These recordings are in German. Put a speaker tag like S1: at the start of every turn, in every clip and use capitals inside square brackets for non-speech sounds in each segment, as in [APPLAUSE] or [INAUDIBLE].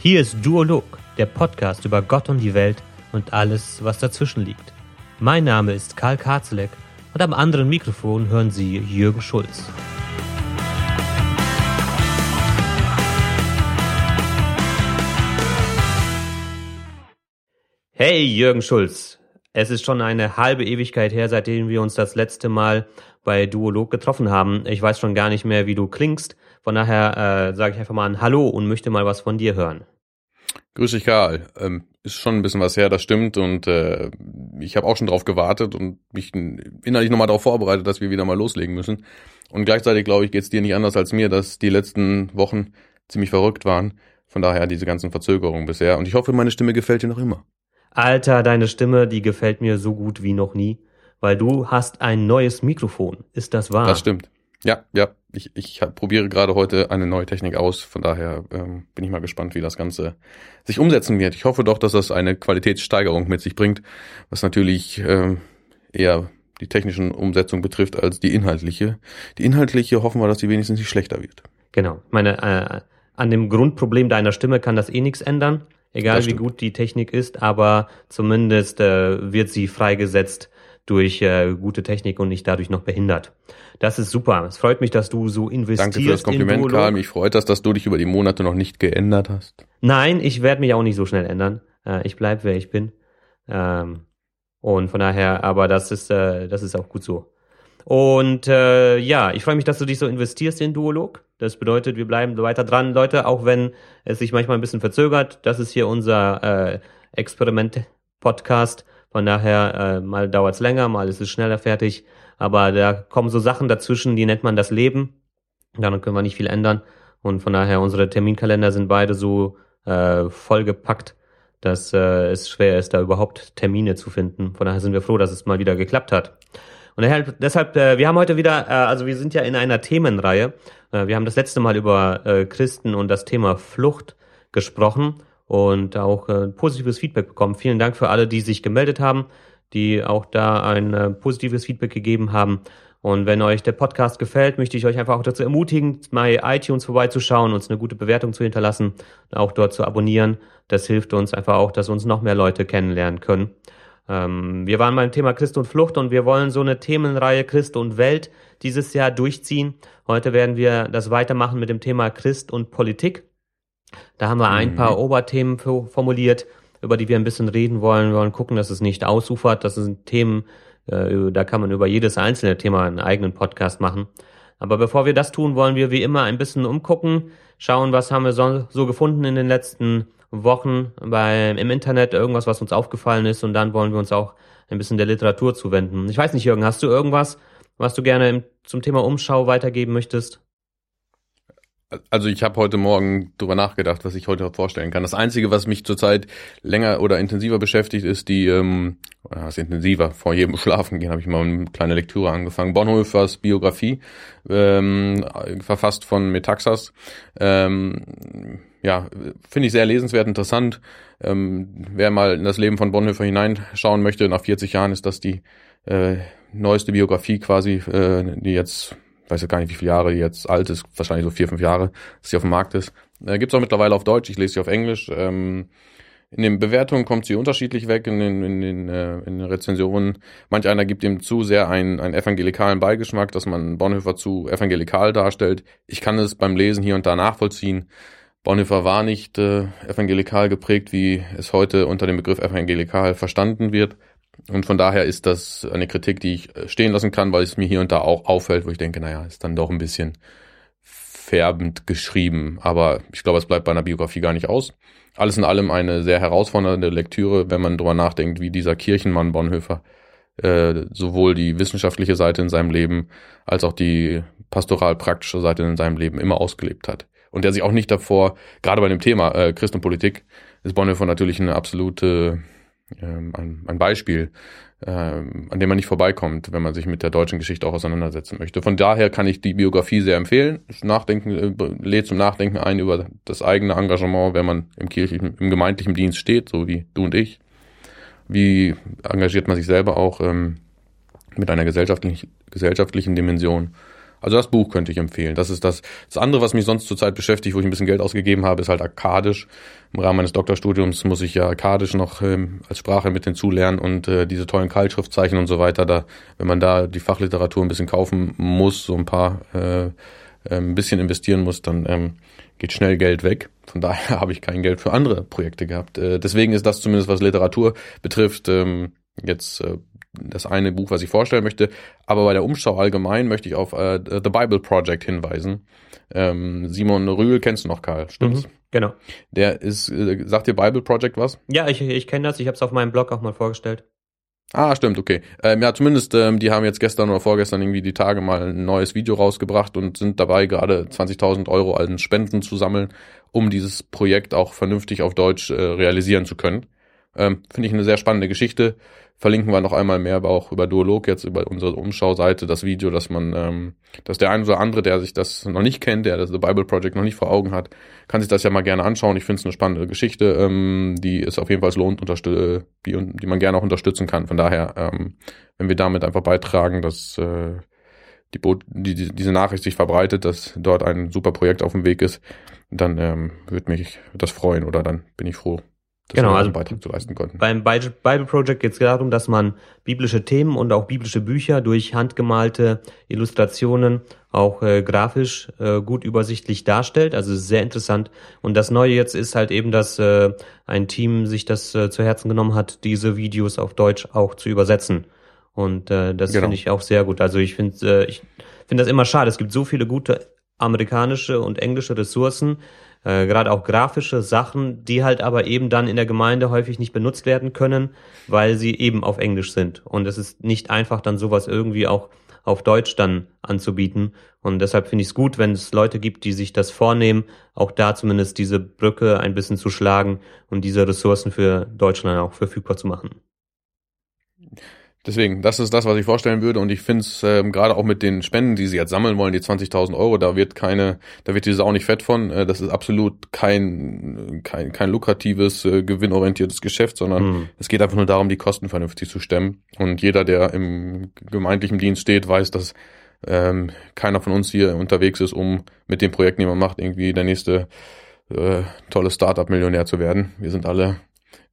S1: Hier ist Duolog, der Podcast über Gott und die Welt und alles, was dazwischen liegt. Mein Name ist Karl Karzlek und am anderen Mikrofon hören Sie Jürgen Schulz. Hey Jürgen Schulz, es ist schon eine halbe Ewigkeit her, seitdem wir uns das letzte Mal bei Duolog getroffen haben. Ich weiß schon gar nicht mehr, wie du klingst. Von daher äh, sage ich einfach mal ein Hallo und möchte mal was von dir hören.
S2: Grüß dich, Karl. Ähm, ist schon ein bisschen was her, das stimmt. Und äh, ich habe auch schon drauf gewartet und mich innerlich nochmal darauf vorbereitet, dass wir wieder mal loslegen müssen. Und gleichzeitig, glaube ich, geht es dir nicht anders als mir, dass die letzten Wochen ziemlich verrückt waren. Von daher diese ganzen Verzögerungen bisher. Und ich hoffe, meine Stimme gefällt dir noch immer.
S1: Alter, deine Stimme, die gefällt mir so gut wie noch nie, weil du hast ein neues Mikrofon. Ist das wahr?
S2: Das stimmt. Ja, ja. Ich, ich hab, probiere gerade heute eine neue Technik aus. Von daher ähm, bin ich mal gespannt, wie das Ganze sich umsetzen wird. Ich hoffe doch, dass das eine Qualitätssteigerung mit sich bringt, was natürlich ähm, eher die technischen Umsetzung betrifft als die inhaltliche. Die inhaltliche hoffen wir, dass die wenigstens nicht schlechter wird.
S1: Genau. Meine, äh, an dem Grundproblem deiner Stimme kann das eh nichts ändern, egal wie gut die Technik ist, aber zumindest äh, wird sie freigesetzt durch äh, gute Technik und nicht dadurch noch behindert. Das ist super. Es freut mich, dass du so investierst.
S2: Danke für das Kompliment, Karl. Mich freut das, dass du dich über die Monate noch nicht geändert hast.
S1: Nein, ich werde mich auch nicht so schnell ändern. Äh, ich bleib, wer ich bin. Ähm, und von daher, aber das ist, äh, das ist auch gut so. Und äh, ja, ich freue mich, dass du dich so investierst in Duolog. Das bedeutet, wir bleiben weiter dran, Leute, auch wenn es sich manchmal ein bisschen verzögert. Das ist hier unser äh, Experiment-Podcast. Von daher, äh, mal dauert's länger, mal ist es schneller fertig. Aber da kommen so Sachen dazwischen, die nennt man das Leben. Daran können wir nicht viel ändern. Und von daher, unsere Terminkalender sind beide so äh, vollgepackt, dass äh, es schwer ist, da überhaupt Termine zu finden. Von daher sind wir froh, dass es mal wieder geklappt hat. Und deshalb, deshalb äh, wir haben heute wieder, äh, also wir sind ja in einer Themenreihe. Äh, wir haben das letzte Mal über äh, Christen und das Thema Flucht gesprochen und auch äh, positives Feedback bekommen. Vielen Dank für alle, die sich gemeldet haben die auch da ein äh, positives Feedback gegeben haben. Und wenn euch der Podcast gefällt, möchte ich euch einfach auch dazu ermutigen, bei iTunes vorbeizuschauen, uns eine gute Bewertung zu hinterlassen, auch dort zu abonnieren. Das hilft uns einfach auch, dass uns noch mehr Leute kennenlernen können. Ähm, wir waren beim Thema Christ und Flucht und wir wollen so eine Themenreihe Christ und Welt dieses Jahr durchziehen. Heute werden wir das weitermachen mit dem Thema Christ und Politik. Da haben wir ein mhm. paar Oberthemen formuliert über die wir ein bisschen reden wollen. Wir wollen gucken, dass es nicht ausufert. Das sind Themen, äh, da kann man über jedes einzelne Thema einen eigenen Podcast machen. Aber bevor wir das tun, wollen wir wie immer ein bisschen umgucken, schauen, was haben wir so, so gefunden in den letzten Wochen bei, im Internet, irgendwas, was uns aufgefallen ist. Und dann wollen wir uns auch ein bisschen der Literatur zuwenden. Ich weiß nicht, Jürgen, hast du irgendwas, was du gerne im, zum Thema Umschau weitergeben möchtest?
S2: Also ich habe heute Morgen drüber nachgedacht, was ich heute vorstellen kann. Das Einzige, was mich zurzeit länger oder intensiver beschäftigt, ist die, ähm, was intensiver, vor jedem Schlafen gehen habe ich mal eine kleine Lektüre angefangen. Bonhoeffers Biografie, ähm, verfasst von Metaxas. Ähm, ja, finde ich sehr lesenswert, interessant. Ähm, wer mal in das Leben von Bonhoeffer hineinschauen möchte, nach 40 Jahren ist das die äh, neueste Biografie quasi, äh, die jetzt weiß ja gar nicht, wie viele Jahre die jetzt alt ist, wahrscheinlich so vier, fünf Jahre, dass sie auf dem Markt ist. Äh, Gibt es auch mittlerweile auf Deutsch, ich lese sie auf Englisch. Ähm, in den Bewertungen kommt sie unterschiedlich weg, in den, in den, äh, in den Rezensionen. Manch einer gibt ihm zu sehr einen, einen evangelikalen Beigeschmack, dass man Bonhoeffer zu evangelikal darstellt. Ich kann es beim Lesen hier und da nachvollziehen. Bonhoeffer war nicht äh, evangelikal geprägt, wie es heute unter dem Begriff evangelikal verstanden wird. Und von daher ist das eine Kritik, die ich äh, stehen lassen kann, weil es mir hier und da auch auffällt, wo ich denke, naja, ist dann doch ein bisschen färbend geschrieben. Aber ich glaube, es bleibt bei einer Biografie gar nicht aus. Alles in allem eine sehr herausfordernde Lektüre, wenn man darüber nachdenkt, wie dieser Kirchenmann Bonhoeffer äh, sowohl die wissenschaftliche Seite in seinem Leben als auch die pastoral-praktische Seite in seinem Leben immer ausgelebt hat. Und der sich auch nicht davor, gerade bei dem Thema äh, Christ und Politik, ist Bonhoeffer natürlich eine absolute ähm, ein, ein Beispiel, ähm, an dem man nicht vorbeikommt, wenn man sich mit der deutschen Geschichte auch auseinandersetzen möchte. Von daher kann ich die Biografie sehr empfehlen. Nachdenken, äh, lädt zum Nachdenken ein über das eigene Engagement, wenn man im kirchlichen, im gemeindlichen Dienst steht, so wie du und ich. Wie engagiert man sich selber auch ähm, mit einer gesellschaftlichen, gesellschaftlichen Dimension? Also das Buch könnte ich empfehlen. Das ist das. Das andere, was mich sonst zurzeit beschäftigt, wo ich ein bisschen Geld ausgegeben habe, ist halt Akkadisch. Im Rahmen meines Doktorstudiums muss ich ja Akkadisch noch ähm, als Sprache mit hinzulernen und äh, diese tollen Keilschriftzeichen und so weiter. Da, wenn man da die Fachliteratur ein bisschen kaufen muss, so ein paar äh, äh ein bisschen investieren muss, dann ähm, geht schnell Geld weg. Von daher [LAUGHS] habe ich kein Geld für andere Projekte gehabt. Äh, deswegen ist das zumindest, was Literatur betrifft, ähm, jetzt äh, das eine Buch, was ich vorstellen möchte. Aber bei der Umschau allgemein möchte ich auf äh, The Bible Project hinweisen. Ähm, Simon Rühl kennst du noch, Karl, stimmt's? Mhm,
S1: genau.
S2: Der ist, äh, sagt dir Bible Project was?
S1: Ja, ich, ich kenne das. Ich habe es auf meinem Blog auch mal vorgestellt.
S2: Ah, stimmt, okay. Ähm, ja, zumindest, ähm, die haben jetzt gestern oder vorgestern irgendwie die Tage mal ein neues Video rausgebracht und sind dabei, gerade 20.000 Euro an Spenden zu sammeln, um dieses Projekt auch vernünftig auf Deutsch äh, realisieren zu können. Ähm, Finde ich eine sehr spannende Geschichte. Verlinken wir noch einmal mehr, aber auch über Duolog jetzt über unsere Umschauseite das Video, dass man, ähm, dass der ein oder andere, der sich das noch nicht kennt, der das The Bible Project noch nicht vor Augen hat, kann sich das ja mal gerne anschauen. Ich finde es eine spannende Geschichte, ähm, die es auf jeden Fall lohnt, die, die man gerne auch unterstützen kann. Von daher, ähm, wenn wir damit einfach beitragen, dass äh, die, die, diese Nachricht sich verbreitet, dass dort ein super Projekt auf dem Weg ist, dann ähm, würde mich das freuen oder dann bin ich froh,
S1: genau, also Beitrag zu leisten konnten. Beim Bible Project geht es darum, dass man biblische Themen und auch biblische Bücher durch handgemalte Illustrationen auch äh, grafisch äh, gut übersichtlich darstellt. Also sehr interessant. Und das Neue jetzt ist halt eben, dass äh, ein Team sich das äh, zu Herzen genommen hat, diese Videos auf Deutsch auch zu übersetzen. Und äh, das genau. finde ich auch sehr gut. Also ich finde äh, ich finde das immer schade. Es gibt so viele gute amerikanische und englische Ressourcen, äh, gerade auch grafische Sachen, die halt aber eben dann in der Gemeinde häufig nicht benutzt werden können, weil sie eben auf Englisch sind. Und es ist nicht einfach, dann sowas irgendwie auch auf Deutsch dann anzubieten. Und deshalb finde ich es gut, wenn es Leute gibt, die sich das vornehmen, auch da zumindest diese Brücke ein bisschen zu schlagen und diese Ressourcen für Deutschland auch verfügbar zu machen.
S2: Deswegen, das ist das, was ich vorstellen würde. Und ich finde es ähm, gerade auch mit den Spenden, die sie jetzt sammeln wollen, die 20.000 Euro, da wird keine, da wird diese auch nicht fett von. Äh, das ist absolut kein, kein, kein lukratives, äh, gewinnorientiertes Geschäft, sondern mhm. es geht einfach nur darum, die Kosten vernünftig zu stemmen. Und jeder, der im gemeindlichen Dienst steht, weiß, dass ähm, keiner von uns hier unterwegs ist, um mit dem Projekt, den man macht, irgendwie der nächste äh, tolle Startup-Millionär zu werden. Wir sind alle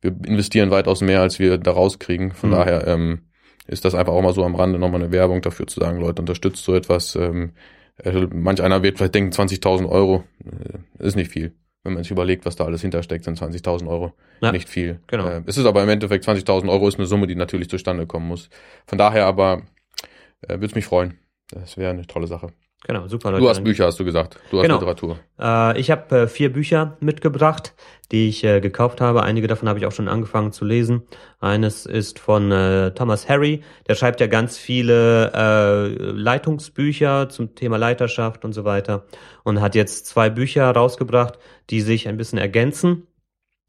S2: wir investieren weitaus mehr, als wir da rauskriegen. Von mhm. daher ähm, ist das einfach auch mal so am Rande nochmal eine Werbung dafür zu sagen, Leute, unterstützt so etwas. Ähm, äh, manch einer wird vielleicht denken, 20.000 Euro äh, ist nicht viel. Wenn man sich überlegt, was da alles hintersteckt, sind 20.000 Euro ja, nicht viel. Genau. Äh, es ist aber im Endeffekt 20.000 Euro ist eine Summe, die natürlich zustande kommen muss. Von daher aber äh, würde es mich freuen. Das wäre eine tolle Sache.
S1: Genau, super Leute.
S2: Du hast Bücher, hast du gesagt. Du hast genau. Literatur.
S1: Äh, ich habe äh, vier Bücher mitgebracht, die ich äh, gekauft habe. Einige davon habe ich auch schon angefangen zu lesen. Eines ist von äh, Thomas Harry. Der schreibt ja ganz viele äh, Leitungsbücher zum Thema Leiterschaft und so weiter. Und hat jetzt zwei Bücher rausgebracht, die sich ein bisschen ergänzen.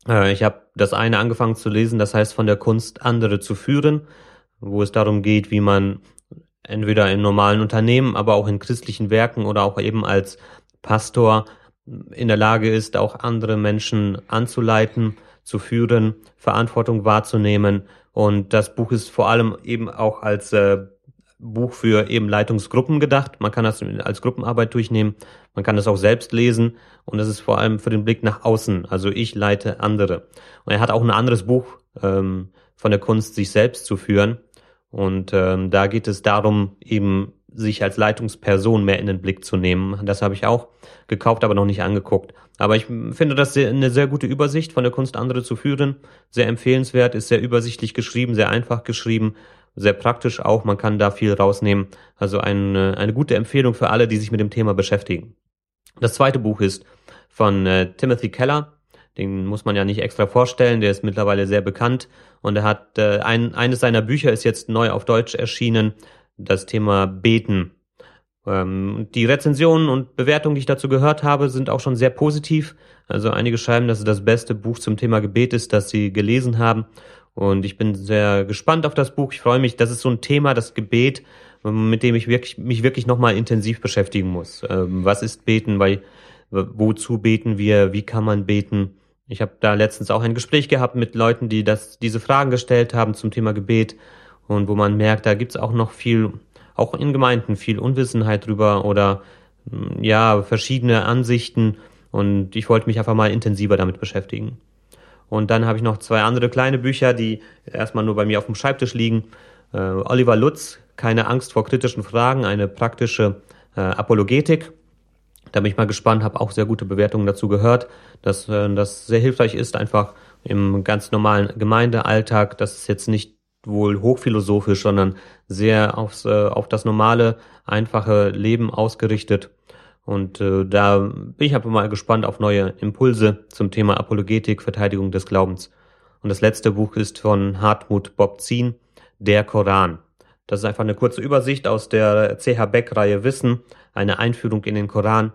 S1: Äh, ich habe das eine angefangen zu lesen, das heißt von der Kunst, andere zu führen, wo es darum geht, wie man entweder in normalen Unternehmen, aber auch in christlichen Werken oder auch eben als Pastor in der Lage ist, auch andere Menschen anzuleiten, zu führen, Verantwortung wahrzunehmen. Und das Buch ist vor allem eben auch als äh, Buch für eben Leitungsgruppen gedacht. Man kann das als Gruppenarbeit durchnehmen. Man kann das auch selbst lesen. Und das ist vor allem für den Blick nach außen. Also ich leite andere. Und er hat auch ein anderes Buch ähm, von der Kunst, sich selbst zu führen. Und ähm, da geht es darum, eben sich als Leitungsperson mehr in den Blick zu nehmen. Das habe ich auch gekauft, aber noch nicht angeguckt. Aber ich finde das sehr, eine sehr gute Übersicht von der Kunst, andere zu führen. Sehr empfehlenswert, ist sehr übersichtlich geschrieben, sehr einfach geschrieben, sehr praktisch auch. Man kann da viel rausnehmen. Also eine, eine gute Empfehlung für alle, die sich mit dem Thema beschäftigen. Das zweite Buch ist von äh, Timothy Keller. Den muss man ja nicht extra vorstellen, der ist mittlerweile sehr bekannt und er hat äh, ein, eines seiner Bücher ist jetzt neu auf Deutsch erschienen, das Thema Beten. Ähm, die Rezensionen und Bewertungen, die ich dazu gehört habe, sind auch schon sehr positiv. Also einige schreiben, dass es das beste Buch zum Thema Gebet ist, das sie gelesen haben. Und ich bin sehr gespannt auf das Buch. Ich freue mich, das ist so ein Thema, das Gebet, mit dem ich wirklich, mich wirklich nochmal intensiv beschäftigen muss. Ähm, was ist Beten? Weil, wozu beten wir? Wie kann man beten? Ich habe da letztens auch ein Gespräch gehabt mit Leuten, die das, diese Fragen gestellt haben zum Thema Gebet und wo man merkt, da gibt's auch noch viel auch in Gemeinden viel Unwissenheit drüber oder hm, ja, verschiedene Ansichten und ich wollte mich einfach mal intensiver damit beschäftigen. Und dann habe ich noch zwei andere kleine Bücher, die erstmal nur bei mir auf dem Schreibtisch liegen. Äh, Oliver Lutz, Keine Angst vor kritischen Fragen, eine praktische äh, Apologetik. Da bin ich mal gespannt, habe auch sehr gute Bewertungen dazu gehört, dass äh, das sehr hilfreich ist, einfach im ganz normalen Gemeindealltag. Das ist jetzt nicht wohl hochphilosophisch, sondern sehr aufs, äh, auf das normale, einfache Leben ausgerichtet. Und äh, da bin ich einfach mal gespannt auf neue Impulse zum Thema Apologetik, Verteidigung des Glaubens. Und das letzte Buch ist von Hartmut Bob Zien, Der Koran. Das ist einfach eine kurze Übersicht aus der CH Beck-Reihe Wissen, eine Einführung in den Koran.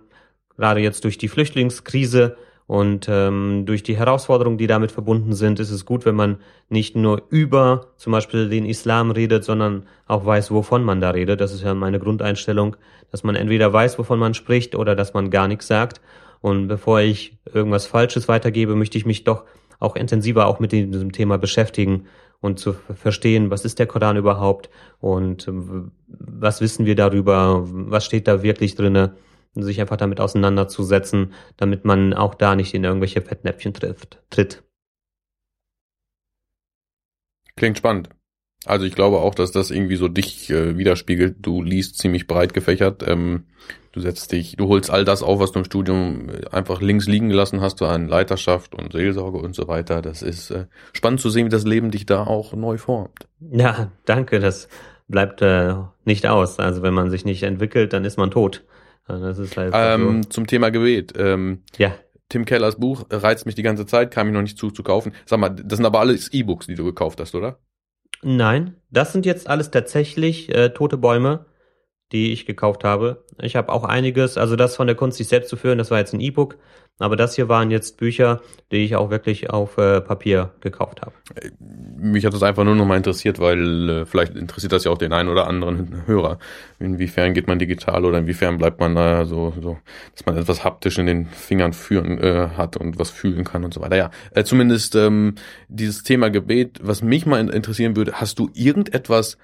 S1: Gerade jetzt durch die Flüchtlingskrise und ähm, durch die Herausforderungen, die damit verbunden sind, ist es gut, wenn man nicht nur über zum Beispiel den Islam redet, sondern auch weiß, wovon man da redet. Das ist ja meine Grundeinstellung, dass man entweder weiß, wovon man spricht oder dass man gar nichts sagt. Und bevor ich irgendwas Falsches weitergebe, möchte ich mich doch auch intensiver auch mit diesem Thema beschäftigen und zu verstehen, was ist der Koran überhaupt und was wissen wir darüber, was steht da wirklich drinne sich einfach damit auseinanderzusetzen, damit man auch da nicht in irgendwelche Fettnäpfchen trifft, tritt.
S2: Klingt spannend. Also ich glaube auch, dass das irgendwie so dich äh, widerspiegelt. Du liest ziemlich breit gefächert. Ähm, du setzt dich, du holst all das auf, was du im Studium äh, einfach links liegen gelassen hast, an Leiterschaft und Seelsorge und so weiter. Das ist äh, spannend zu sehen, wie das Leben dich da auch neu formt.
S1: Ja, danke. Das bleibt äh, nicht aus. Also wenn man sich nicht entwickelt, dann ist man tot.
S2: Das ist halt ähm, so. Zum Thema Gebet. Ähm,
S1: ja.
S2: Tim Kellers Buch reizt mich die ganze Zeit, kam ich noch nicht zu, zu kaufen. Sag mal, das sind aber alles E-Books, die du gekauft hast, oder?
S1: Nein, das sind jetzt alles tatsächlich äh, tote Bäume, die ich gekauft habe. Ich habe auch einiges, also das von der Kunst, sich selbst zu führen, das war jetzt ein E-Book. Aber das hier waren jetzt Bücher, die ich auch wirklich auf äh, Papier gekauft habe.
S2: Mich hat das einfach nur noch mal interessiert, weil äh, vielleicht interessiert das ja auch den einen oder anderen Hörer. Inwiefern geht man digital oder inwiefern bleibt man da so, so dass man etwas haptisch in den Fingern führen äh, hat und was fühlen kann und so weiter. Ja, äh, zumindest ähm, dieses Thema Gebet, was mich mal interessieren würde, hast du irgendetwas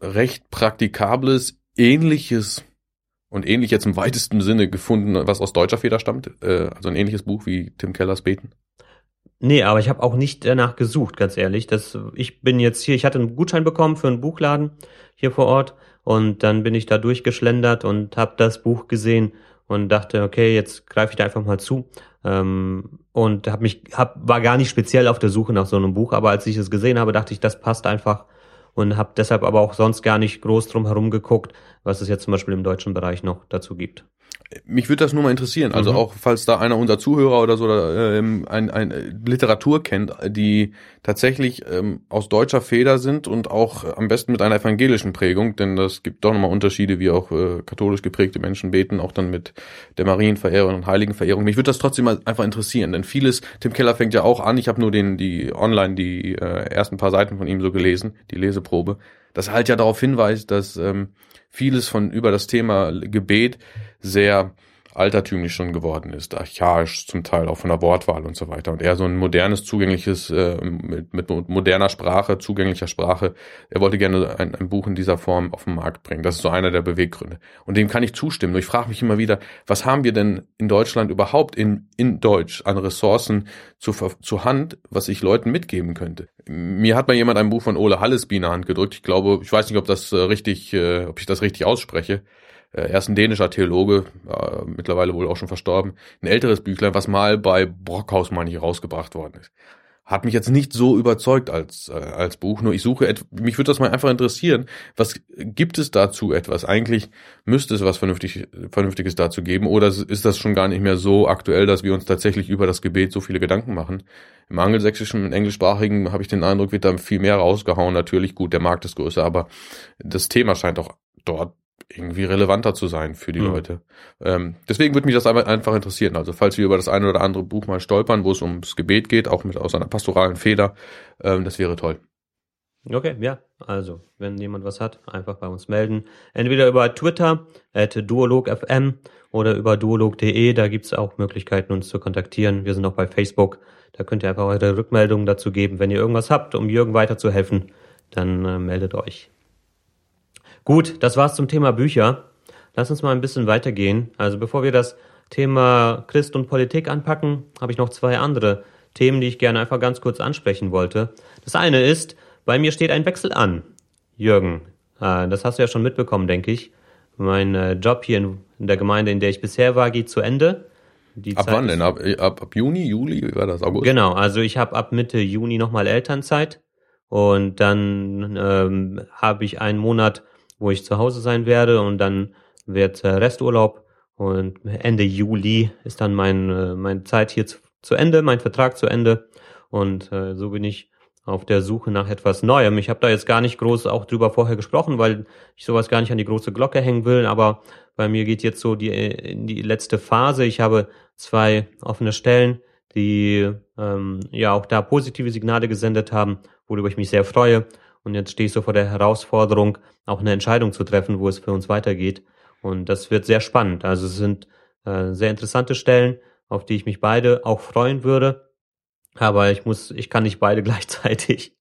S2: recht praktikables, ähnliches und ähnlich jetzt im weitesten Sinne gefunden, was aus deutscher Feder stammt? Äh, also ein ähnliches Buch wie Tim Kellers Beten?
S1: Nee, aber ich habe auch nicht danach gesucht, ganz ehrlich. Das, ich bin jetzt hier, ich hatte einen Gutschein bekommen für einen Buchladen hier vor Ort und dann bin ich da durchgeschlendert und habe das Buch gesehen und dachte, okay, jetzt greife ich da einfach mal zu. Ähm, und hab mich, hab, war gar nicht speziell auf der Suche nach so einem Buch, aber als ich es gesehen habe, dachte ich, das passt einfach und habe deshalb aber auch sonst gar nicht groß drum herum geguckt, was es jetzt zum Beispiel im deutschen Bereich noch dazu gibt.
S2: Mich würde das nur mal interessieren. Also mhm. auch falls da einer unserer Zuhörer oder so ähm, ein, ein äh, Literatur kennt, die tatsächlich ähm, aus deutscher Feder sind und auch am besten mit einer evangelischen Prägung, denn das gibt doch nochmal Unterschiede, wie auch äh, katholisch geprägte Menschen beten, auch dann mit der Marienverehrung und Heiligenverehrung. Mich würde das trotzdem mal einfach interessieren, denn vieles, Tim Keller fängt ja auch an, ich habe nur den die online die äh, ersten paar Seiten von ihm so gelesen, die Leseprobe, das halt ja darauf hinweist, dass ähm, vieles von über das Thema Gebet sehr altertümlich schon geworden ist, archaisch zum Teil auch von der Wortwahl und so weiter. Und er so ein modernes, zugängliches, äh, mit, mit moderner Sprache, zugänglicher Sprache, er wollte gerne ein, ein, Buch in dieser Form auf den Markt bringen. Das ist so einer der Beweggründe. Und dem kann ich zustimmen. Nur ich frage mich immer wieder, was haben wir denn in Deutschland überhaupt in, in Deutsch an Ressourcen zu, zur Hand, was ich Leuten mitgeben könnte? Mir hat mal jemand ein Buch von Ole Hallesby in der Hand gedrückt. Ich glaube, ich weiß nicht, ob das äh, richtig, äh, ob ich das richtig ausspreche er ist ein dänischer Theologe, äh, mittlerweile wohl auch schon verstorben, ein älteres Büchlein, was mal bei Brockhaus, meine ich, rausgebracht worden ist. Hat mich jetzt nicht so überzeugt als, äh, als Buch, nur ich suche, mich würde das mal einfach interessieren, was gibt es dazu etwas? Eigentlich müsste es was vernünftig, Vernünftiges dazu geben, oder ist das schon gar nicht mehr so aktuell, dass wir uns tatsächlich über das Gebet so viele Gedanken machen? Im angelsächsischen und englischsprachigen habe ich den Eindruck, wird da viel mehr rausgehauen. Natürlich, gut, der Markt ist größer, aber das Thema scheint auch dort irgendwie relevanter zu sein für die mhm. Leute. Ähm, deswegen würde mich das einfach interessieren. Also falls wir über das eine oder andere Buch mal stolpern, wo es ums Gebet geht, auch mit aus einer pastoralen Feder, ähm, das wäre toll.
S1: Okay, ja. Also, wenn jemand was hat, einfach bei uns melden. Entweder über Twitter, at duologfm oder über duolog.de. Da gibt's auch Möglichkeiten, uns zu kontaktieren. Wir sind auch bei Facebook. Da könnt ihr einfach eure Rückmeldungen dazu geben. Wenn ihr irgendwas habt, um Jürgen weiterzuhelfen, dann äh, meldet euch. Gut, das war's zum Thema Bücher. Lass uns mal ein bisschen weitergehen. Also bevor wir das Thema Christ und Politik anpacken, habe ich noch zwei andere Themen, die ich gerne einfach ganz kurz ansprechen wollte. Das eine ist, bei mir steht ein Wechsel an. Jürgen, äh, das hast du ja schon mitbekommen, denke ich. Mein äh, Job hier in der Gemeinde, in der ich bisher war, geht zu Ende.
S2: Die ab Zeit wann denn? Ab, ab, ab Juni, Juli, wie war das?
S1: August? Genau, also ich habe ab Mitte Juni nochmal Elternzeit und dann ähm, habe ich einen Monat, wo ich zu Hause sein werde und dann wird äh, Resturlaub und Ende Juli ist dann mein, äh, meine Zeit hier zu, zu Ende, mein Vertrag zu Ende und äh, so bin ich auf der Suche nach etwas Neuem. Ich habe da jetzt gar nicht groß auch drüber vorher gesprochen, weil ich sowas gar nicht an die große Glocke hängen will, aber bei mir geht jetzt so die in die letzte Phase. Ich habe zwei offene Stellen, die ähm, ja auch da positive Signale gesendet haben, worüber ich mich sehr freue. Und jetzt stehe ich so vor der Herausforderung, auch eine Entscheidung zu treffen, wo es für uns weitergeht. Und das wird sehr spannend. Also es sind äh, sehr interessante Stellen, auf die ich mich beide auch freuen würde. Aber ich muss, ich kann nicht beide [LAUGHS] gleichzeitig.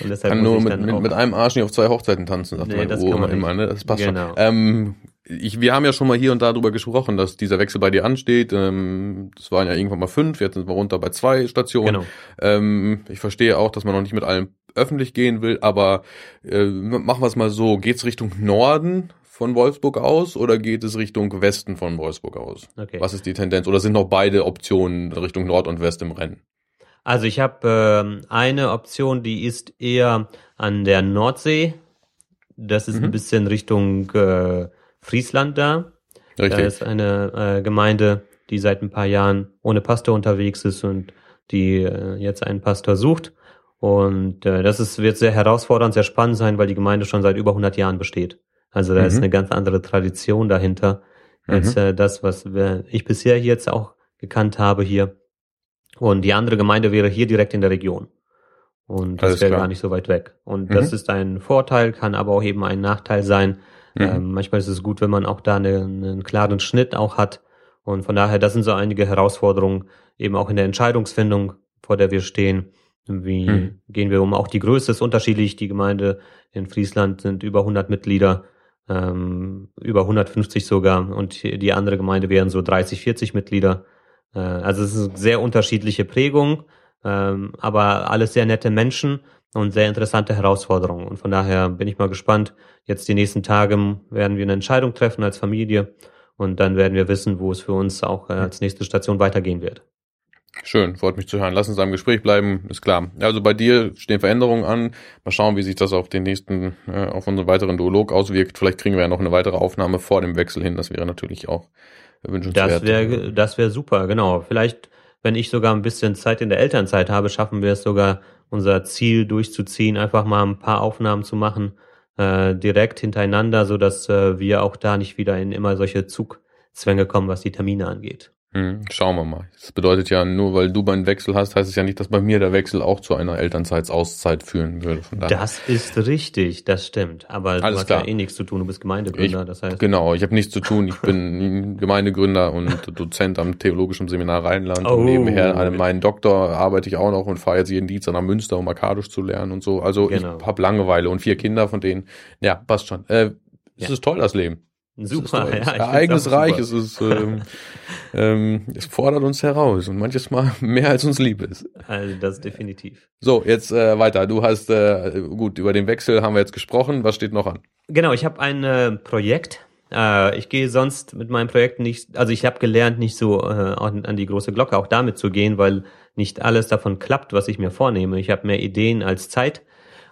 S2: Und deshalb kann nur mit, mit, mit, einem Arsch nicht auf zwei Hochzeiten tanzen,
S1: sagt nee, man das man immer,
S2: ne? Das passt genau. schon. Ähm, ich, wir haben ja schon mal hier und da drüber gesprochen, dass dieser Wechsel bei dir ansteht. Ähm, das waren ja irgendwann mal fünf, jetzt sind wir runter bei zwei Stationen. Genau. Ähm, ich verstehe auch, dass man noch nicht mit allem öffentlich gehen will, aber äh, machen wir es mal so. Geht's Richtung Norden von Wolfsburg aus oder geht es Richtung Westen von Wolfsburg aus? Okay. Was ist die Tendenz? Oder sind noch beide Optionen Richtung Nord und West im Rennen?
S1: Also ich habe äh, eine Option, die ist eher an der Nordsee. Das ist mhm. ein bisschen Richtung äh, Friesland da. Richtig. Da ist eine äh, Gemeinde, die seit ein paar Jahren ohne Pastor unterwegs ist und die äh, jetzt einen Pastor sucht. Und äh, das ist, wird sehr herausfordernd, sehr spannend sein, weil die Gemeinde schon seit über 100 Jahren besteht. Also da mhm. ist eine ganz andere Tradition dahinter als mhm. äh, das, was ich bisher jetzt auch gekannt habe hier. Und die andere Gemeinde wäre hier direkt in der Region. Und das wäre gar nicht so weit weg. Und mhm. das ist ein Vorteil, kann aber auch eben ein Nachteil sein. Mhm. Ähm, manchmal ist es gut, wenn man auch da eine, einen klaren Schnitt auch hat. Und von daher, das sind so einige Herausforderungen, eben auch in der Entscheidungsfindung, vor der wir stehen. Wie mhm. gehen wir um? Auch die Größe ist unterschiedlich. Die Gemeinde in Friesland sind über 100 Mitglieder, ähm, über 150 sogar. Und die andere Gemeinde wären so 30, 40 Mitglieder. Äh, also es ist sehr unterschiedliche Prägung, ähm, aber alles sehr nette Menschen und sehr interessante Herausforderungen. Und von daher bin ich mal gespannt. Jetzt die nächsten Tage werden wir eine Entscheidung treffen als Familie und dann werden wir wissen, wo es für uns auch äh, als nächste Station weitergehen wird.
S2: Schön, freut mich zu hören. Lass uns am Gespräch bleiben, ist klar. Also bei dir stehen Veränderungen an. Mal schauen, wie sich das auf den nächsten, äh, auf unseren weiteren Duolog auswirkt. Vielleicht kriegen wir ja noch eine weitere Aufnahme vor dem Wechsel hin. Das wäre natürlich auch wünschenswert.
S1: Das wäre, das wäre super, genau. Vielleicht, wenn ich sogar ein bisschen Zeit in der Elternzeit habe, schaffen wir es sogar, unser Ziel durchzuziehen, einfach mal ein paar Aufnahmen zu machen, äh, direkt hintereinander, so dass äh, wir auch da nicht wieder in immer solche Zugzwänge kommen, was die Termine angeht.
S2: Hm, schauen wir mal. Das bedeutet ja, nur weil du einen Wechsel hast, heißt es ja nicht, dass bei mir der Wechsel auch zu einer Elternzeitsauszeit führen würde.
S1: das ist richtig, das stimmt. Aber Alles du hast klar. ja eh nichts zu tun, du bist Gemeindegründer,
S2: ich,
S1: das heißt.
S2: Genau, ich habe nichts zu tun. Ich bin Gemeindegründer und Dozent am Theologischen Seminar Rheinland oh. und nebenher an meinem Doktor arbeite ich auch noch und fahre jetzt jeden Dienstag nach Münster, um Akkadisch zu lernen und so. Also genau. ich habe Langeweile und vier Kinder, von denen, ja, passt schon. Äh, es ja. ist toll, das Leben.
S1: Super, [LAUGHS]
S2: ja. Ereignisreich, es ist, ähm, ähm, es fordert uns heraus und manches Mal [LAUGHS] mehr als uns lieb ist.
S1: Also das definitiv.
S2: So, jetzt äh, weiter. Du hast, äh, gut, über den Wechsel haben wir jetzt gesprochen. Was steht noch an?
S1: Genau, ich habe ein äh, Projekt. Äh, ich gehe sonst mit meinem Projekt nicht, also ich habe gelernt, nicht so äh, an, an die große Glocke auch damit zu gehen, weil nicht alles davon klappt, was ich mir vornehme. Ich habe mehr Ideen als Zeit.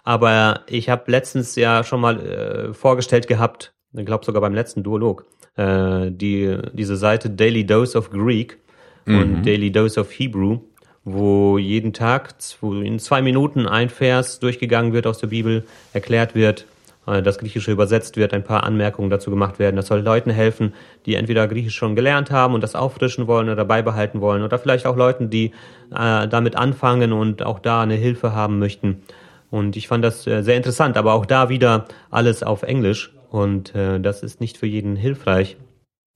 S1: Aber ich habe letztens ja schon mal äh, vorgestellt gehabt, ich glaube sogar beim letzten Duolog, äh, die, diese Seite Daily Dose of Greek mhm. und Daily Dose of Hebrew, wo jeden Tag wo in zwei Minuten ein Vers durchgegangen wird aus der Bibel, erklärt wird, äh, das Griechische übersetzt wird, ein paar Anmerkungen dazu gemacht werden. Das soll Leuten helfen, die entweder Griechisch schon gelernt haben und das auffrischen wollen oder beibehalten wollen oder vielleicht auch Leuten, die äh, damit anfangen und auch da eine Hilfe haben möchten. Und ich fand das äh, sehr interessant, aber auch da wieder alles auf Englisch. Und äh, das ist nicht für jeden hilfreich.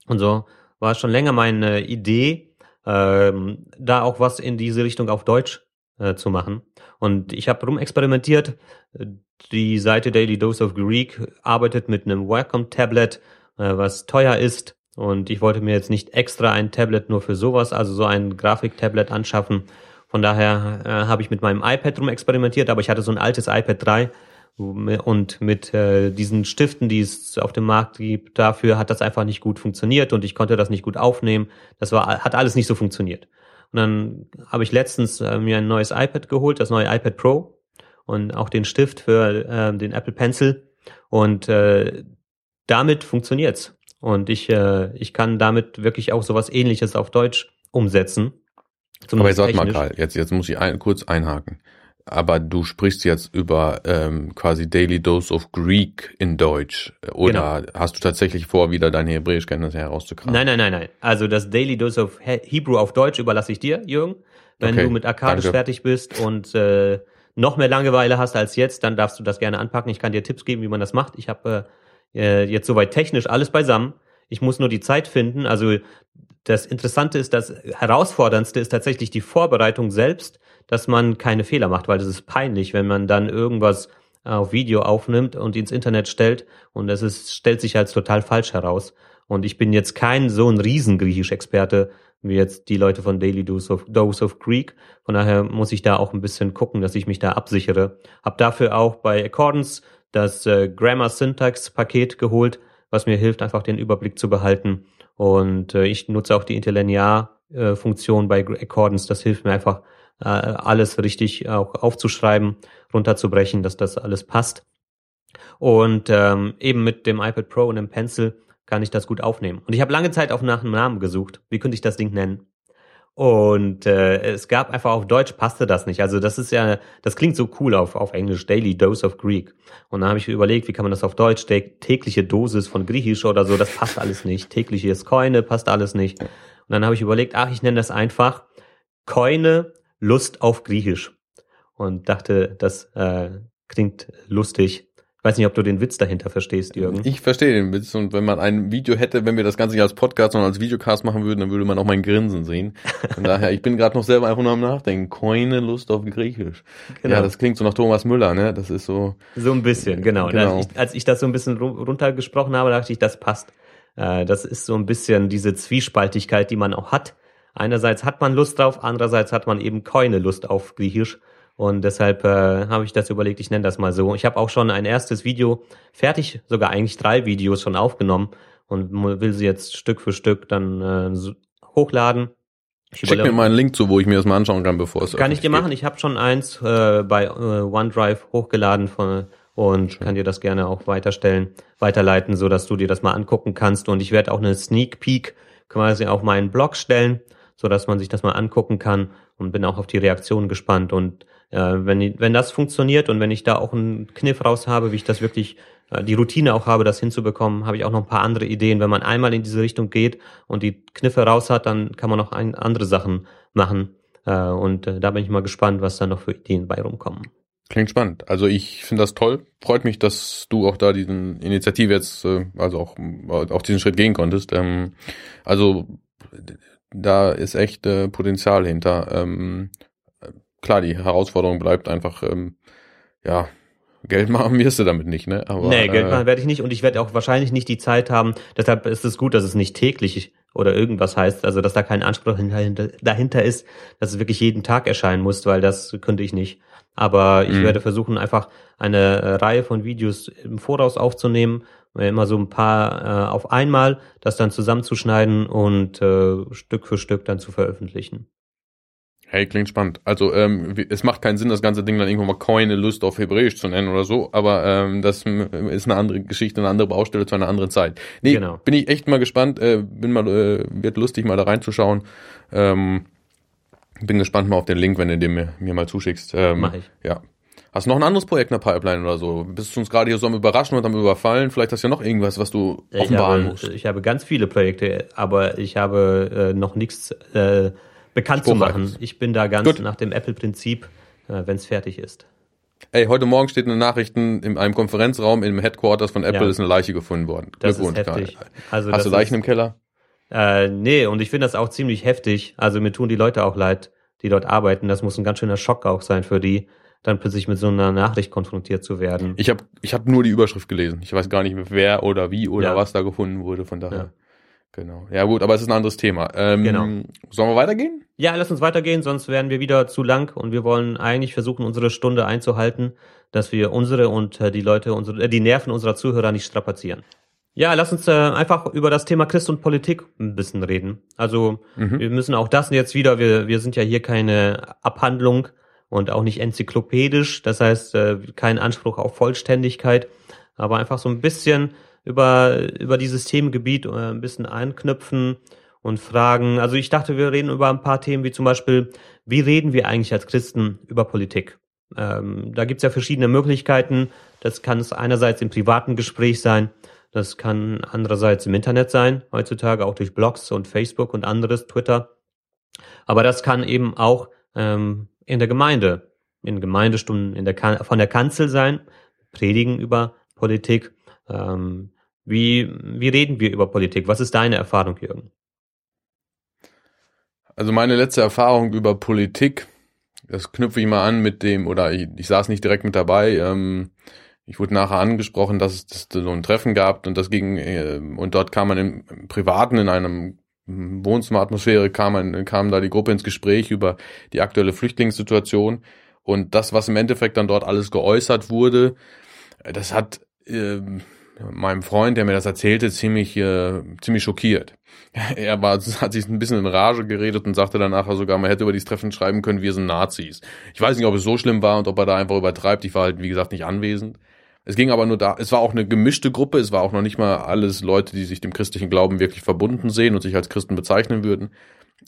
S1: Und so war schon länger meine Idee, ähm, da auch was in diese Richtung auf Deutsch äh, zu machen. Und ich habe rumexperimentiert. Die Seite Daily Dose of Greek arbeitet mit einem Wacom-Tablet, äh, was teuer ist. Und ich wollte mir jetzt nicht extra ein Tablet nur für sowas, also so ein Grafiktablet anschaffen. Von daher äh, habe ich mit meinem iPad rumexperimentiert, aber ich hatte so ein altes iPad 3 und mit äh, diesen Stiften, die es auf dem Markt gibt, dafür hat das einfach nicht gut funktioniert und ich konnte das nicht gut aufnehmen. Das war hat alles nicht so funktioniert. Und dann habe ich letztens äh, mir ein neues iPad geholt, das neue iPad Pro und auch den Stift für äh, den Apple Pencil und äh, damit funktioniert's. Und ich, äh, ich kann damit wirklich auch sowas ähnliches auf Deutsch umsetzen.
S2: Aber jetzt sag mal, Karl, jetzt, jetzt muss ich ein, kurz einhaken. Aber du sprichst jetzt über ähm, quasi Daily Dose of Greek in Deutsch. Oder genau. hast du tatsächlich vor, wieder deine Hebräischkenntnisse herauszukramen?
S1: Nein, nein, nein, nein. Also das Daily Dose of Hebrew auf Deutsch überlasse ich dir, Jürgen. Wenn okay, du mit Akkadisch fertig bist und äh, noch mehr Langeweile hast als jetzt, dann darfst du das gerne anpacken. Ich kann dir Tipps geben, wie man das macht. Ich habe äh, jetzt soweit technisch alles beisammen. Ich muss nur die Zeit finden. Also das Interessante ist, das Herausforderndste ist tatsächlich die Vorbereitung selbst, dass man keine Fehler macht, weil das ist peinlich, wenn man dann irgendwas auf Video aufnimmt und ins Internet stellt und es ist, stellt sich als total falsch heraus. Und ich bin jetzt kein so ein Riesengriechisch-Experte wie jetzt die Leute von Daily Dose of, Dose of Greek. Von daher muss ich da auch ein bisschen gucken, dass ich mich da absichere. Hab dafür auch bei Accordance das äh, Grammar Syntax Paket geholt, was mir hilft, einfach den Überblick zu behalten. Und äh, ich nutze auch die Interlinear-Funktion äh, bei Accordance. Das hilft mir einfach, äh, alles richtig auch aufzuschreiben, runterzubrechen, dass das alles passt. Und ähm, eben mit dem iPad Pro und dem Pencil kann ich das gut aufnehmen. Und ich habe lange Zeit auch nach einem Namen gesucht. Wie könnte ich das Ding nennen? Und äh, es gab einfach auf Deutsch passte das nicht. Also das ist ja, das klingt so cool auf, auf Englisch, Daily Dose of Greek. Und dann habe ich überlegt, wie kann man das auf Deutsch, tägliche Dosis von Griechisch oder so, das passt alles nicht. Tägliches Koine passt alles nicht. Und dann habe ich überlegt, ach, ich nenne das einfach Koine Lust auf Griechisch. Und dachte, das äh, klingt lustig. Ich weiß nicht, ob du den Witz dahinter verstehst, Jürgen.
S2: Ich verstehe den Witz und wenn man ein Video hätte, wenn wir das Ganze nicht als Podcast, sondern als Videocast machen würden, dann würde man auch mein Grinsen sehen. Von daher, ich bin gerade noch selber einfach nur am Nachdenken. Koine Lust auf Griechisch. Genau. Ja, das klingt so nach Thomas Müller, ne? Das ist so.
S1: So ein bisschen, genau. genau. Als, ich, als ich das so ein bisschen runtergesprochen habe, dachte ich, das passt. Äh, das ist so ein bisschen diese Zwiespaltigkeit, die man auch hat. Einerseits hat man Lust drauf, andererseits hat man eben keine Lust auf Griechisch. Und deshalb äh, habe ich das überlegt, ich nenne das mal so. Ich habe auch schon ein erstes Video fertig, sogar eigentlich drei Videos schon aufgenommen und will sie jetzt Stück für Stück dann äh, hochladen.
S2: Ich Schick mir mal einen Link zu, wo ich mir das mal anschauen kann, bevor es
S1: Kann ich dir machen. Ich habe schon eins äh, bei äh, OneDrive hochgeladen von, und Schön. kann dir das gerne auch weiterstellen, weiterleiten, so dass du dir das mal angucken kannst. Und ich werde auch eine Sneak Peek quasi auf meinen Blog stellen, so dass man sich das mal angucken kann und bin auch auf die Reaktion gespannt. Und äh, wenn, wenn das funktioniert und wenn ich da auch einen Kniff raus habe, wie ich das wirklich, äh, die Routine auch habe, das hinzubekommen, habe ich auch noch ein paar andere Ideen. Wenn man einmal in diese Richtung geht und die Kniffe raus hat, dann kann man noch andere Sachen machen. Äh, und äh, da bin ich mal gespannt, was da noch für Ideen bei rumkommen.
S2: Klingt spannend. Also ich finde das toll. Freut mich, dass du auch da diesen Initiative jetzt, also auch, auch diesen Schritt gehen konntest. Ähm, also da ist echt äh, Potenzial hinter. Ähm, klar, die Herausforderung bleibt einfach, ähm, ja, Geld [LAUGHS] machen wirst du damit nicht, ne?
S1: Aber, nee, Geld äh, machen werde ich nicht und ich werde auch wahrscheinlich nicht die Zeit haben. Deshalb ist es gut, dass es nicht täglich oder irgendwas heißt, also dass da kein Anspruch dahinter, dahinter ist, dass es wirklich jeden Tag erscheinen muss, weil das könnte ich nicht. Aber ich mhm. werde versuchen, einfach eine Reihe von Videos im Voraus aufzunehmen, immer so ein paar äh, auf einmal, das dann zusammenzuschneiden und äh, Stück für Stück dann zu veröffentlichen.
S2: Hey, klingt spannend. Also ähm, es macht keinen Sinn, das ganze Ding dann irgendwo mal Coine Lust auf Hebräisch zu nennen oder so, aber ähm, das ist eine andere Geschichte, eine andere Baustelle zu einer anderen Zeit. Nee, genau. bin ich echt mal gespannt, äh, bin mal, äh, wird lustig mal da reinzuschauen. Ähm, bin gespannt mal auf den Link, wenn du den mir, mir mal zuschickst. Ähm, Mach ich. Ja. Hast du noch ein anderes Projekt in der Pipeline oder so? Bist du uns gerade hier so am Überraschen und am Überfallen? Vielleicht hast du ja noch irgendwas, was du offenbaren
S1: musst. Ich habe ganz viele Projekte, aber ich habe äh, noch nichts äh, bekannt zu machen. Ich bin da ganz Gut. nach dem Apple-Prinzip, äh, wenn es fertig ist.
S2: Ey, heute Morgen steht eine Nachrichten in einem Konferenzraum im Headquarters von Apple ja. ist eine Leiche gefunden worden.
S1: Das ist heftig.
S2: Also Hast du Leichen ist, im Keller?
S1: Äh, nee, und ich finde das auch ziemlich heftig. Also mir tun die Leute auch leid, die dort arbeiten. Das muss ein ganz schöner Schock auch sein für die, dann plötzlich mit so einer Nachricht konfrontiert zu werden.
S2: Ich habe ich hab nur die Überschrift gelesen. Ich weiß gar nicht wer oder wie oder ja. was da gefunden wurde. Von daher. Ja. Genau. Ja gut, aber es ist ein anderes Thema. Ähm, genau. Sollen wir weitergehen?
S1: Ja, lass uns weitergehen, sonst werden wir wieder zu lang und wir wollen eigentlich versuchen, unsere Stunde einzuhalten, dass wir unsere und äh, die Leute, unsere, äh, die Nerven unserer Zuhörer nicht strapazieren. Ja, lass uns äh, einfach über das Thema Christ und Politik ein bisschen reden. Also mhm. wir müssen auch das jetzt wieder, wir, wir sind ja hier keine Abhandlung und auch nicht enzyklopädisch, das heißt äh, kein Anspruch auf Vollständigkeit, aber einfach so ein bisschen über, über dieses Themengebiet äh, ein bisschen einknüpfen und fragen. Also ich dachte, wir reden über ein paar Themen wie zum Beispiel, wie reden wir eigentlich als Christen über Politik? Ähm, da gibt's ja verschiedene Möglichkeiten. Das kann es einerseits im privaten Gespräch sein, das kann andererseits im Internet sein, heutzutage auch durch Blogs und Facebook und anderes, Twitter. Aber das kann eben auch ähm, in der Gemeinde, in Gemeindestunden in der kan von der Kanzel sein, predigen über Politik. Ähm, wie, wie reden wir über Politik? Was ist deine Erfahrung, Jürgen?
S2: Also meine letzte Erfahrung über Politik, das knüpfe ich mal an mit dem, oder ich, ich saß nicht direkt mit dabei, ähm, ich wurde nachher angesprochen, dass es so ein Treffen gab und das ging äh, und dort kam man im, im Privaten in einem Wohnzimmeratmosphäre kam kam da die Gruppe ins Gespräch über die aktuelle Flüchtlingssituation und das was im Endeffekt dann dort alles geäußert wurde, das hat äh, meinem Freund, der mir das erzählte, ziemlich äh, ziemlich schockiert. [LAUGHS] Er war hat sich ein bisschen in Rage geredet und sagte dann nachher sogar, man hätte über dieses Treffen schreiben können, wir sind Nazis. Ich weiß nicht, ob es so schlimm war und ob er da einfach übertreibt. Ich war halt wie gesagt nicht anwesend. Es ging aber nur da, es war auch eine gemischte Gruppe, es war auch noch nicht mal alles Leute, die sich dem christlichen Glauben wirklich verbunden sehen und sich als Christen bezeichnen würden.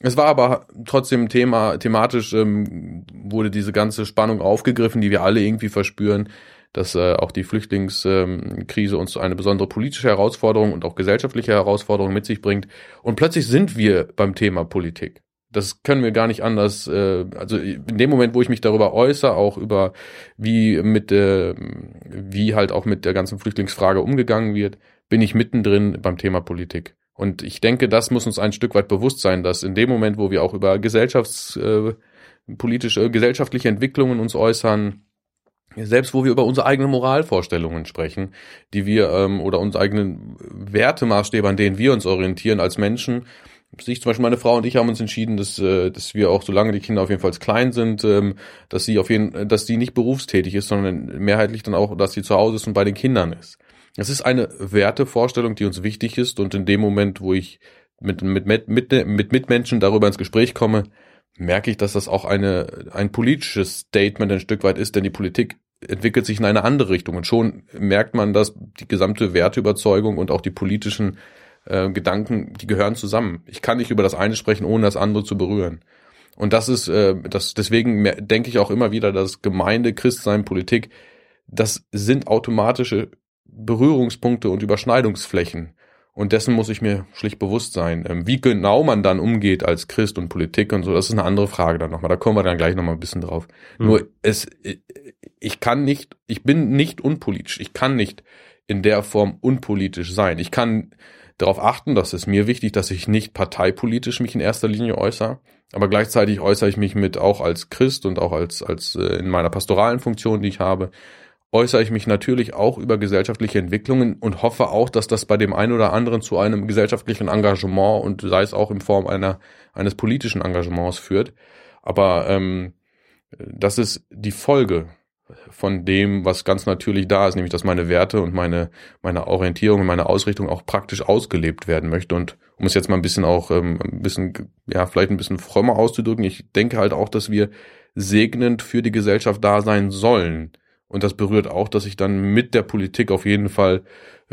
S2: Es war aber trotzdem Thema, thematisch ähm, wurde diese ganze Spannung aufgegriffen, die wir alle irgendwie verspüren, dass äh, auch die Flüchtlingskrise uns eine besondere politische Herausforderung und auch gesellschaftliche Herausforderung mit sich bringt. Und plötzlich sind wir beim Thema Politik das können wir gar nicht anders. Äh, also in dem Moment, wo ich mich darüber äußere, auch über wie mit äh, wie halt auch mit der ganzen Flüchtlingsfrage umgegangen wird, bin ich mittendrin beim Thema Politik. Und ich denke, das muss uns ein Stück weit bewusst sein, dass in dem Moment, wo wir auch über gesellschaftspolitische, äh, gesellschaftliche Entwicklungen uns äußern, selbst wo wir über unsere eigenen Moralvorstellungen sprechen, die wir ähm, oder unsere eigenen Wertemaßstäbe, an denen wir uns orientieren als Menschen, sich zum Beispiel meine Frau und ich haben uns entschieden, dass, äh, dass wir auch, solange die Kinder auf jeden Fall klein sind, ähm, dass sie auf jeden, dass sie nicht berufstätig ist, sondern mehrheitlich dann auch, dass sie zu Hause ist und bei den Kindern ist. Es ist eine Wertevorstellung, die uns wichtig ist und in dem Moment, wo ich mit, mit, mit, mit, mit Mitmenschen darüber ins Gespräch komme, merke ich, dass das auch eine, ein politisches Statement ein Stück weit ist, denn die Politik entwickelt sich in eine andere Richtung und schon merkt man, dass die gesamte Werteüberzeugung und auch die politischen äh, Gedanken, die gehören zusammen. Ich kann nicht über das eine sprechen, ohne das andere zu berühren. Und das ist, äh, das, deswegen denke ich auch immer wieder, dass Gemeinde, Christsein, Politik, das sind automatische Berührungspunkte und Überschneidungsflächen. Und dessen muss ich mir schlicht bewusst sein. Ähm, wie genau man dann umgeht als Christ und Politik und so, das ist eine andere Frage dann nochmal. Da kommen wir dann gleich nochmal ein bisschen drauf. Mhm. Nur es, ich kann nicht, ich bin nicht unpolitisch. Ich kann nicht in der Form unpolitisch sein. Ich kann darauf achten, das ist mir wichtig, dass ich nicht parteipolitisch mich in erster Linie äußere, aber gleichzeitig äußere ich mich mit auch als Christ und auch als, als äh, in meiner pastoralen Funktion, die ich habe, äußere ich mich natürlich auch über gesellschaftliche Entwicklungen und hoffe auch, dass das bei dem einen oder anderen zu einem gesellschaftlichen Engagement und sei es auch in Form einer, eines politischen Engagements führt. Aber ähm, das ist die Folge von dem, was ganz natürlich da ist, nämlich dass meine Werte und meine, meine Orientierung und meine Ausrichtung auch praktisch ausgelebt werden möchte. Und um es jetzt mal ein bisschen auch ähm, ein bisschen, ja, vielleicht ein bisschen frömmer auszudrücken, ich denke halt auch, dass wir segnend für die Gesellschaft da sein sollen. Und das berührt auch, dass ich dann mit der Politik auf jeden Fall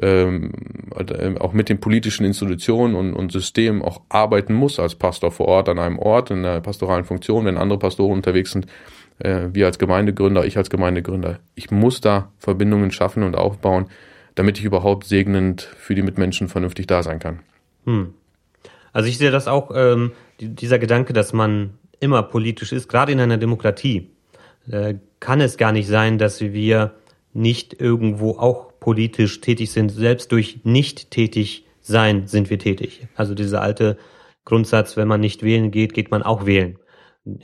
S2: ähm, äh, auch mit den politischen Institutionen und, und Systemen auch arbeiten muss als Pastor vor Ort an einem Ort in der pastoralen Funktion, wenn andere Pastoren unterwegs sind äh, wir als Gemeindegründer, ich als Gemeindegründer. Ich muss da Verbindungen schaffen und aufbauen, damit ich überhaupt segnend für die Mitmenschen vernünftig da sein kann. Hm.
S1: Also ich sehe das auch, ähm, dieser Gedanke, dass man immer politisch ist, gerade in einer Demokratie, äh, kann es gar nicht sein, dass wir nicht irgendwo auch politisch tätig sind. Selbst durch nicht tätig sein sind wir tätig. Also dieser alte Grundsatz, wenn man nicht wählen geht, geht man auch wählen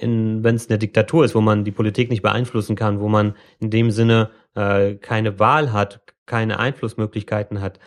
S1: wenn es eine Diktatur ist, wo man die Politik nicht beeinflussen kann, wo man in dem Sinne äh, keine Wahl hat, keine Einflussmöglichkeiten hat.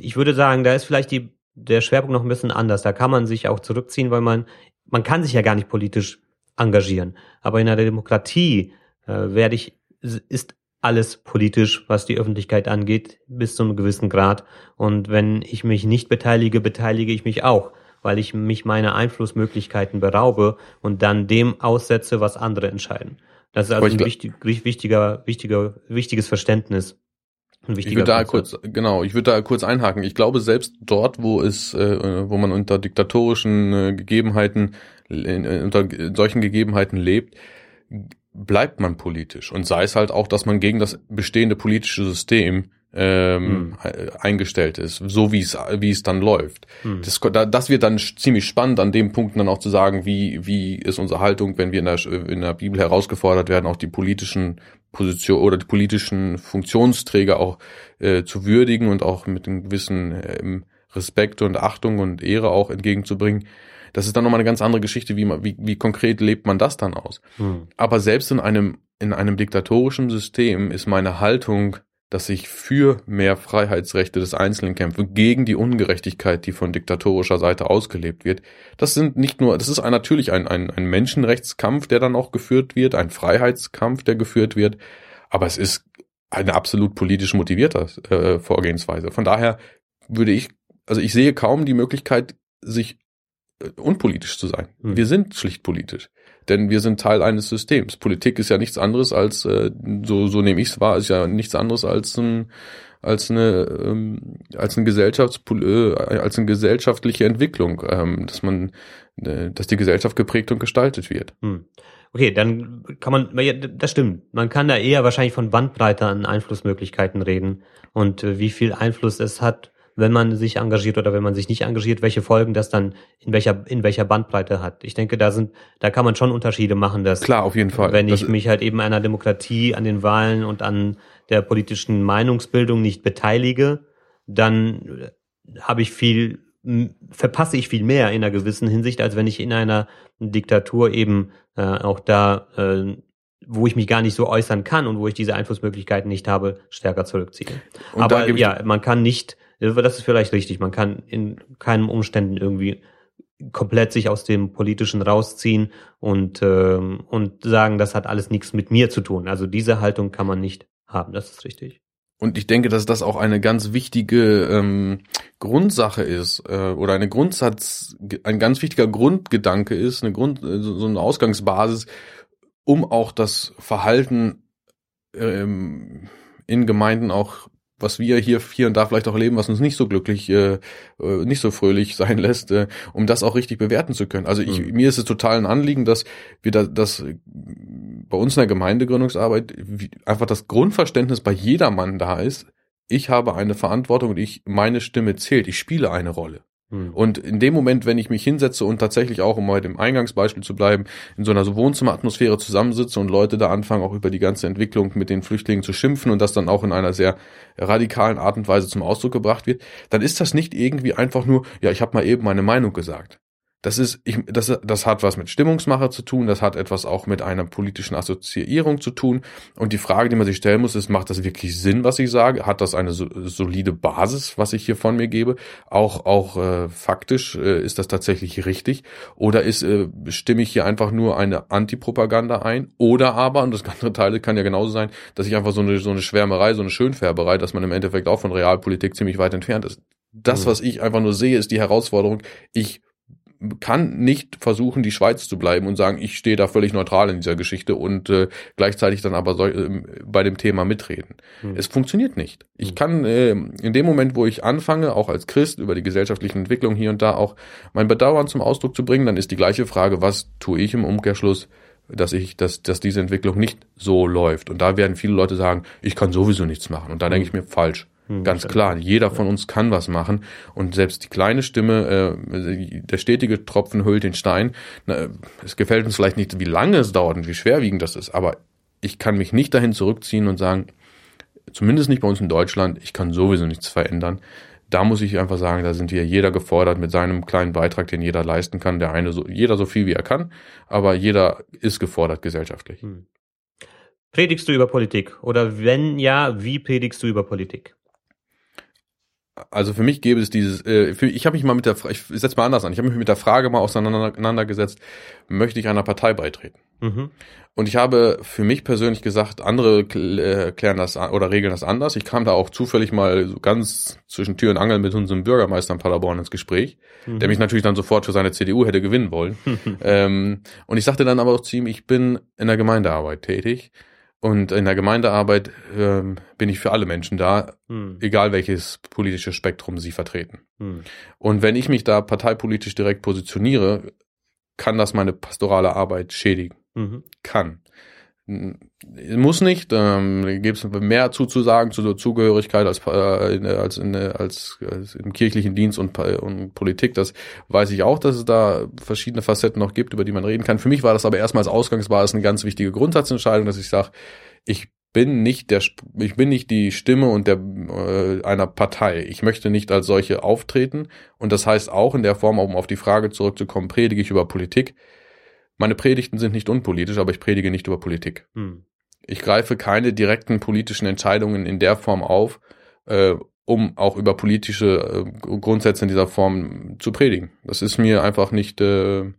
S1: Ich würde sagen, da ist vielleicht die, der Schwerpunkt noch ein bisschen anders. Da kann man sich auch zurückziehen, weil man, man kann sich ja gar nicht politisch engagieren. Aber in einer Demokratie äh, werde ich, ist alles politisch, was die Öffentlichkeit angeht, bis zu einem gewissen Grad. Und wenn ich mich nicht beteilige, beteilige ich mich auch, weil ich mich meiner Einflussmöglichkeiten beraube und dann dem aussetze, was andere entscheiden. Das ist also ein wichtig, wichtiger, wichtiger, wichtiges Verständnis.
S2: Ich würde da kurz, genau, ich würde da kurz einhaken. Ich glaube, selbst dort, wo es, äh, wo man unter diktatorischen äh, Gegebenheiten, äh, unter solchen Gegebenheiten lebt, bleibt man politisch. Und sei es halt auch, dass man gegen das bestehende politische System ähm, hm. eingestellt ist, so wie es wie es dann läuft. Hm. Das, das wird dann ziemlich spannend an dem Punkt dann auch zu sagen, wie wie ist unsere Haltung, wenn wir in der in der Bibel herausgefordert werden, auch die politischen Position oder die politischen Funktionsträger auch äh, zu würdigen und auch mit einem gewissen ähm, Respekt und Achtung und Ehre auch entgegenzubringen. Das ist dann nochmal eine ganz andere Geschichte, wie, man, wie, wie konkret lebt man das dann aus. Hm. Aber selbst in einem, in einem diktatorischen System ist meine Haltung, dass ich für mehr Freiheitsrechte des Einzelnen kämpfe, gegen die Ungerechtigkeit, die von diktatorischer Seite ausgelebt wird. Das sind nicht nur, das ist ein, natürlich ein, ein, ein Menschenrechtskampf, der dann auch geführt wird, ein Freiheitskampf, der geführt wird, aber es ist eine absolut politisch motivierte äh, Vorgehensweise. Von daher würde ich, also ich sehe kaum die Möglichkeit, sich äh, unpolitisch zu sein. Hm. Wir sind schlicht politisch, denn wir sind Teil eines Systems. Politik ist ja nichts anderes als, äh, so, so nehme ich es wahr, ist ja nichts anderes als ein als eine ähm, als eine Gesellschafts äh, als eine gesellschaftliche Entwicklung, ähm, dass man äh, dass die Gesellschaft geprägt und gestaltet wird. Hm.
S1: Okay, dann kann man, das stimmt. Man kann da eher wahrscheinlich von Bandbreite an Einflussmöglichkeiten reden und äh, wie viel Einfluss es hat, wenn man sich engagiert oder wenn man sich nicht engagiert, welche Folgen das dann in welcher in welcher Bandbreite hat. Ich denke, da sind da kann man schon Unterschiede machen, dass
S2: klar auf jeden Fall,
S1: wenn ich das mich halt eben einer Demokratie an den Wahlen und an der politischen Meinungsbildung nicht beteilige, dann habe ich viel verpasse ich viel mehr in einer gewissen Hinsicht, als wenn ich in einer Diktatur eben äh, auch da äh, wo ich mich gar nicht so äußern kann und wo ich diese Einflussmöglichkeiten nicht habe, stärker zurückziehe. Und Aber ja, man kann nicht das ist vielleicht richtig. Man kann in keinem Umständen irgendwie komplett sich aus dem Politischen rausziehen und, ähm, und sagen, das hat alles nichts mit mir zu tun. Also diese Haltung kann man nicht haben, das ist richtig.
S2: Und ich denke, dass das auch eine ganz wichtige ähm, Grundsache ist äh, oder eine Grundsatz, ein ganz wichtiger Grundgedanke ist, eine Grund, so eine Ausgangsbasis, um auch das Verhalten ähm, in Gemeinden auch was wir hier hier und da vielleicht auch erleben, was uns nicht so glücklich, äh, äh, nicht so fröhlich sein [LAUGHS] lässt, äh, um das auch richtig bewerten zu können. Also ich, mhm. mir ist es total ein Anliegen, dass wir da, dass bei uns in der Gemeindegründungsarbeit einfach das Grundverständnis bei jedermann da ist. Ich habe eine Verantwortung und ich meine Stimme zählt. Ich spiele eine Rolle. Hm. Und in dem Moment, wenn ich mich hinsetze und tatsächlich auch, um bei dem Eingangsbeispiel zu bleiben, in so einer Wohnzimmeratmosphäre zusammensitze und Leute da anfangen, auch über die ganze Entwicklung mit den Flüchtlingen zu schimpfen und das dann auch in einer sehr radikalen Art und Weise zum Ausdruck gebracht wird, dann ist das nicht irgendwie einfach nur, ja, ich habe mal eben meine Meinung gesagt. Das ist, ich, das, das hat was mit Stimmungsmacher zu tun, das hat etwas auch mit einer politischen Assoziierung zu tun. Und die Frage, die man sich stellen muss, ist, macht das wirklich Sinn, was ich sage? Hat das eine so, solide Basis, was ich hier von mir gebe? Auch, auch äh, faktisch äh, ist das tatsächlich richtig? Oder ist, äh, stimme ich hier einfach nur eine Antipropaganda ein? Oder aber, und das andere Teil kann ja genauso sein, dass ich einfach so eine, so eine Schwärmerei, so eine Schönfärberei, dass man im Endeffekt auch von Realpolitik ziemlich weit entfernt ist. Das, mhm. was ich einfach nur sehe, ist die Herausforderung, ich kann nicht versuchen, die Schweiz zu bleiben und sagen, ich stehe da völlig neutral in dieser Geschichte und äh, gleichzeitig dann aber so, äh, bei dem Thema mitreden. Hm. Es funktioniert nicht. Ich hm. kann äh, in dem Moment, wo ich anfange, auch als Christ über die gesellschaftlichen Entwicklungen hier und da auch mein Bedauern zum Ausdruck zu bringen, dann ist die gleiche Frage, was tue ich im Umkehrschluss, dass ich, dass, dass diese Entwicklung nicht so läuft. Und da werden viele Leute sagen, ich kann sowieso nichts machen. Und da denke hm. ich mir, falsch. Hm, Ganz klar, jeder von uns kann was machen und selbst die kleine Stimme, äh, der stetige Tropfen hüllt den Stein. Na, es gefällt uns vielleicht nicht, wie lange es dauert und wie schwerwiegend das ist, aber ich kann mich nicht dahin zurückziehen und sagen, zumindest nicht bei uns in Deutschland, ich kann sowieso nichts verändern. da muss ich einfach sagen, da sind wir jeder gefordert mit seinem kleinen Beitrag, den jeder leisten kann. Der eine so, jeder so viel wie er kann, aber jeder ist gefordert gesellschaftlich. Hm.
S1: Predigst du über Politik? Oder wenn ja, wie predigst du über Politik?
S2: Also für mich gäbe es dieses, äh, für, ich habe mich mal mit der, ich setze mal anders an, ich habe mich mit der Frage mal auseinandergesetzt, möchte ich einer Partei beitreten? Mhm. Und ich habe für mich persönlich gesagt, andere äh, klären das oder regeln das anders. Ich kam da auch zufällig mal so ganz zwischen Tür und Angel mit unserem Bürgermeister in Paderborn ins Gespräch, mhm. der mich natürlich dann sofort für seine CDU hätte gewinnen wollen. [LAUGHS] ähm, und ich sagte dann aber auch zu ihm, ich bin in der Gemeindearbeit tätig und in der Gemeindearbeit ähm, bin ich für alle Menschen da, hm. egal welches politische Spektrum sie vertreten. Hm. Und wenn ich mich da parteipolitisch direkt positioniere, kann das meine pastorale Arbeit schädigen. Mhm. Kann. Muss nicht. Ähm, Gibt es mehr zuzusagen zu der Zugehörigkeit als, äh, als, in, als, als im kirchlichen Dienst und, und Politik. Das weiß ich auch, dass es da verschiedene Facetten noch gibt, über die man reden kann. Für mich war das aber erstmal als Ausgangsbasis eine ganz wichtige Grundsatzentscheidung, dass ich sage, ich bin nicht der, ich bin nicht die Stimme und der äh, einer Partei. Ich möchte nicht als solche auftreten. Und das heißt auch in der Form, um auf die Frage zurückzukommen, predige ich über Politik meine Predigten sind nicht unpolitisch, aber ich predige nicht über Politik. Hm. Ich greife keine direkten politischen Entscheidungen in der Form auf, äh, um auch über politische äh, Grundsätze in dieser Form zu predigen. Das ist mir einfach nicht, äh,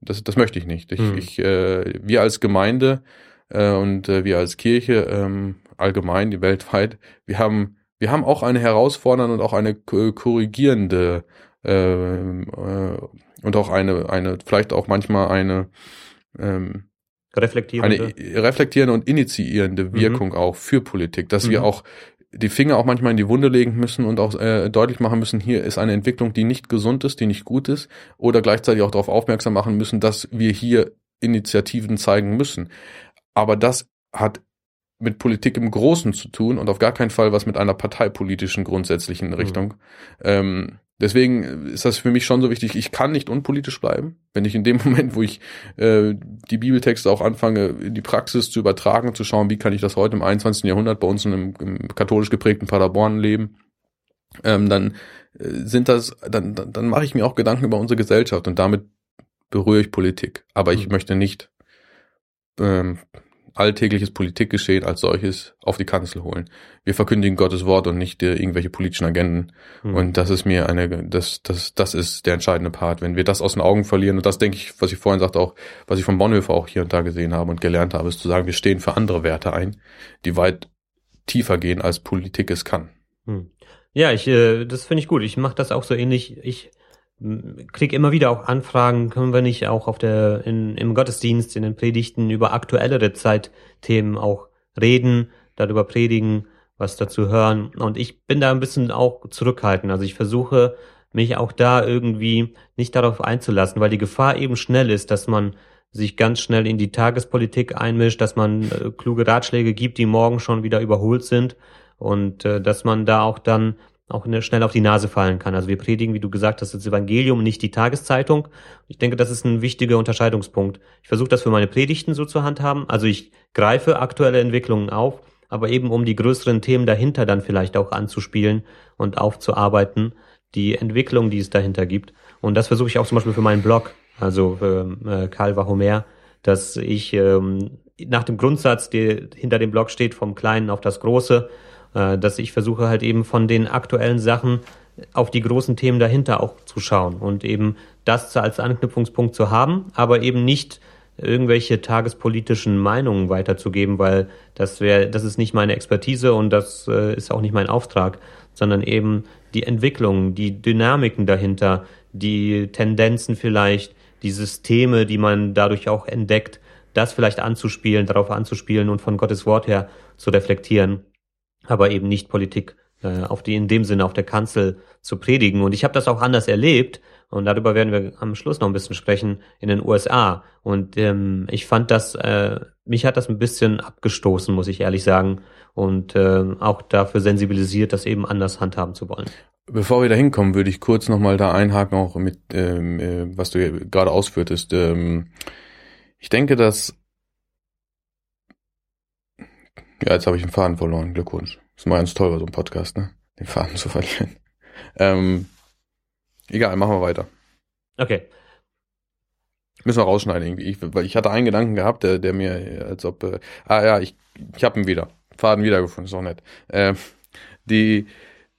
S2: das, das möchte ich nicht. Ich, hm. ich, äh, wir als Gemeinde äh, und äh, wir als Kirche ähm, allgemein, die weltweit, wir haben, wir haben auch eine herausfordernde und auch eine korrigierende äh, äh, und auch eine, eine, vielleicht auch manchmal eine ähm,
S1: reflektierende.
S2: eine reflektierende und initiierende mhm. Wirkung mhm. auch für Politik, dass mhm. wir auch die Finger auch manchmal in die Wunde legen müssen und auch äh, deutlich machen müssen, hier ist eine Entwicklung, die nicht gesund ist, die nicht gut ist, oder gleichzeitig auch darauf aufmerksam machen müssen, dass wir hier Initiativen zeigen müssen. Aber das hat mit Politik im Großen zu tun und auf gar keinen Fall was mit einer parteipolitischen grundsätzlichen mhm. Richtung. Mhm. Ähm, Deswegen ist das für mich schon so wichtig. Ich kann nicht unpolitisch bleiben, wenn ich in dem [LAUGHS] Moment, wo ich äh, die Bibeltexte auch anfange, in die Praxis zu übertragen, zu schauen, wie kann ich das heute im 21. Jahrhundert bei uns in einem, im katholisch geprägten Paderborn leben, ähm, dann äh, sind das, dann, dann, dann mache ich mir auch Gedanken über unsere Gesellschaft und damit berühre ich Politik. Aber ich mhm. möchte nicht ähm, alltägliches Politikgeschehen als solches auf die Kanzel holen. Wir verkündigen Gottes Wort und nicht äh, irgendwelche politischen Agenden. Mhm. Und das ist mir eine, das, das, das ist der entscheidende Part. Wenn wir das aus den Augen verlieren, und das denke ich, was ich vorhin sagte, auch, was ich von Bonhoeffer auch hier und da gesehen habe und gelernt habe, ist zu sagen, wir stehen für andere Werte ein, die weit tiefer gehen, als Politik es kann.
S1: Mhm. Ja, ich, äh, das finde ich gut. Ich mache das auch so ähnlich. Ich krieg immer wieder auch Anfragen, können wir nicht auch auf der in, im Gottesdienst, in den Predigten über aktuellere Zeitthemen auch reden, darüber predigen, was dazu hören. Und ich bin da ein bisschen auch zurückhaltend. Also ich versuche mich auch da irgendwie nicht darauf einzulassen, weil die Gefahr eben schnell ist, dass man sich ganz schnell in die Tagespolitik einmischt, dass man äh, kluge Ratschläge gibt, die morgen schon wieder überholt sind und äh, dass man da auch dann auch schnell auf die Nase fallen kann. Also wir predigen, wie du gesagt hast, das Evangelium, nicht die Tageszeitung. Ich denke, das ist ein wichtiger Unterscheidungspunkt. Ich versuche das für meine Predigten so zu handhaben. Also ich greife aktuelle Entwicklungen auf, aber eben um die größeren Themen dahinter dann vielleicht auch anzuspielen und aufzuarbeiten, die Entwicklung, die es dahinter gibt. Und das versuche ich auch zum Beispiel für meinen Blog, also für äh, Karl Wahomer, dass ich ähm, nach dem Grundsatz, der hinter dem Blog steht, vom Kleinen auf das Große, dass ich versuche halt eben von den aktuellen Sachen auf die großen Themen dahinter auch zu schauen und eben das als Anknüpfungspunkt zu haben, aber eben nicht irgendwelche tagespolitischen Meinungen weiterzugeben, weil das wäre, das ist nicht meine Expertise und das äh, ist auch nicht mein Auftrag, sondern eben die Entwicklung, die Dynamiken dahinter, die Tendenzen vielleicht, die Systeme, die man dadurch auch entdeckt, das vielleicht anzuspielen, darauf anzuspielen und von Gottes Wort her zu reflektieren aber eben nicht Politik äh, auf die in dem Sinne auf der Kanzel zu predigen. Und ich habe das auch anders erlebt und darüber werden wir am Schluss noch ein bisschen sprechen in den USA. Und ähm, ich fand das, äh, mich hat das ein bisschen abgestoßen, muss ich ehrlich sagen, und äh, auch dafür sensibilisiert, das eben anders handhaben zu wollen.
S2: Bevor wir da hinkommen, würde ich kurz nochmal da einhaken, auch mit, ähm, äh, was du gerade ausführtest. Ähm, ich denke, dass ja, jetzt habe ich den Faden verloren. Glückwunsch. Das ist mal ganz toll bei so einem Podcast, ne? Den Faden zu verlieren. [LAUGHS] Ähm, egal, machen wir weiter.
S1: Okay.
S2: Müssen wir rausschneiden irgendwie. Ich, weil ich hatte einen Gedanken gehabt, der, der mir, als ob, äh, ah ja, ich, ich habe ihn wieder. Faden wiedergefunden, ist auch nett. Äh, die,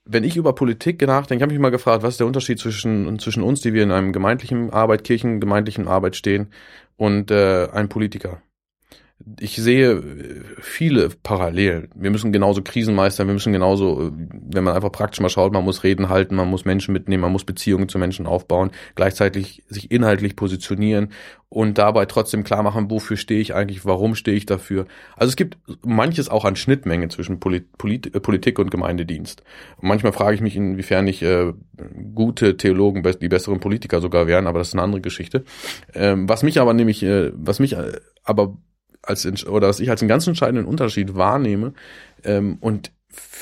S2: wenn ich über Politik nachdenke, habe ich mich mal gefragt, was ist der Unterschied zwischen, zwischen uns, die wir in einem gemeindlichen Arbeit, kirchengemeindlichen Arbeit stehen, und äh, einem Politiker ich sehe äh, viele Parallelen. Wir müssen genauso Krisen meistern, wir müssen genauso, äh, wenn man einfach praktisch mal schaut, man muss Reden halten, man muss Menschen mitnehmen, man muss Beziehungen zu Menschen aufbauen, gleichzeitig sich inhaltlich positionieren und dabei trotzdem klar machen, wofür stehe ich eigentlich, warum stehe ich dafür. Also es gibt manches auch an Schnittmenge zwischen Polit Polit äh, Politik und Gemeindedienst. Und manchmal frage ich mich, inwiefern nicht äh, gute Theologen die besseren Politiker sogar wären, aber das ist eine andere Geschichte. Ähm, was mich aber nämlich, äh, was mich äh, aber als oder was ich als einen ganz entscheidenden Unterschied wahrnehme ähm, und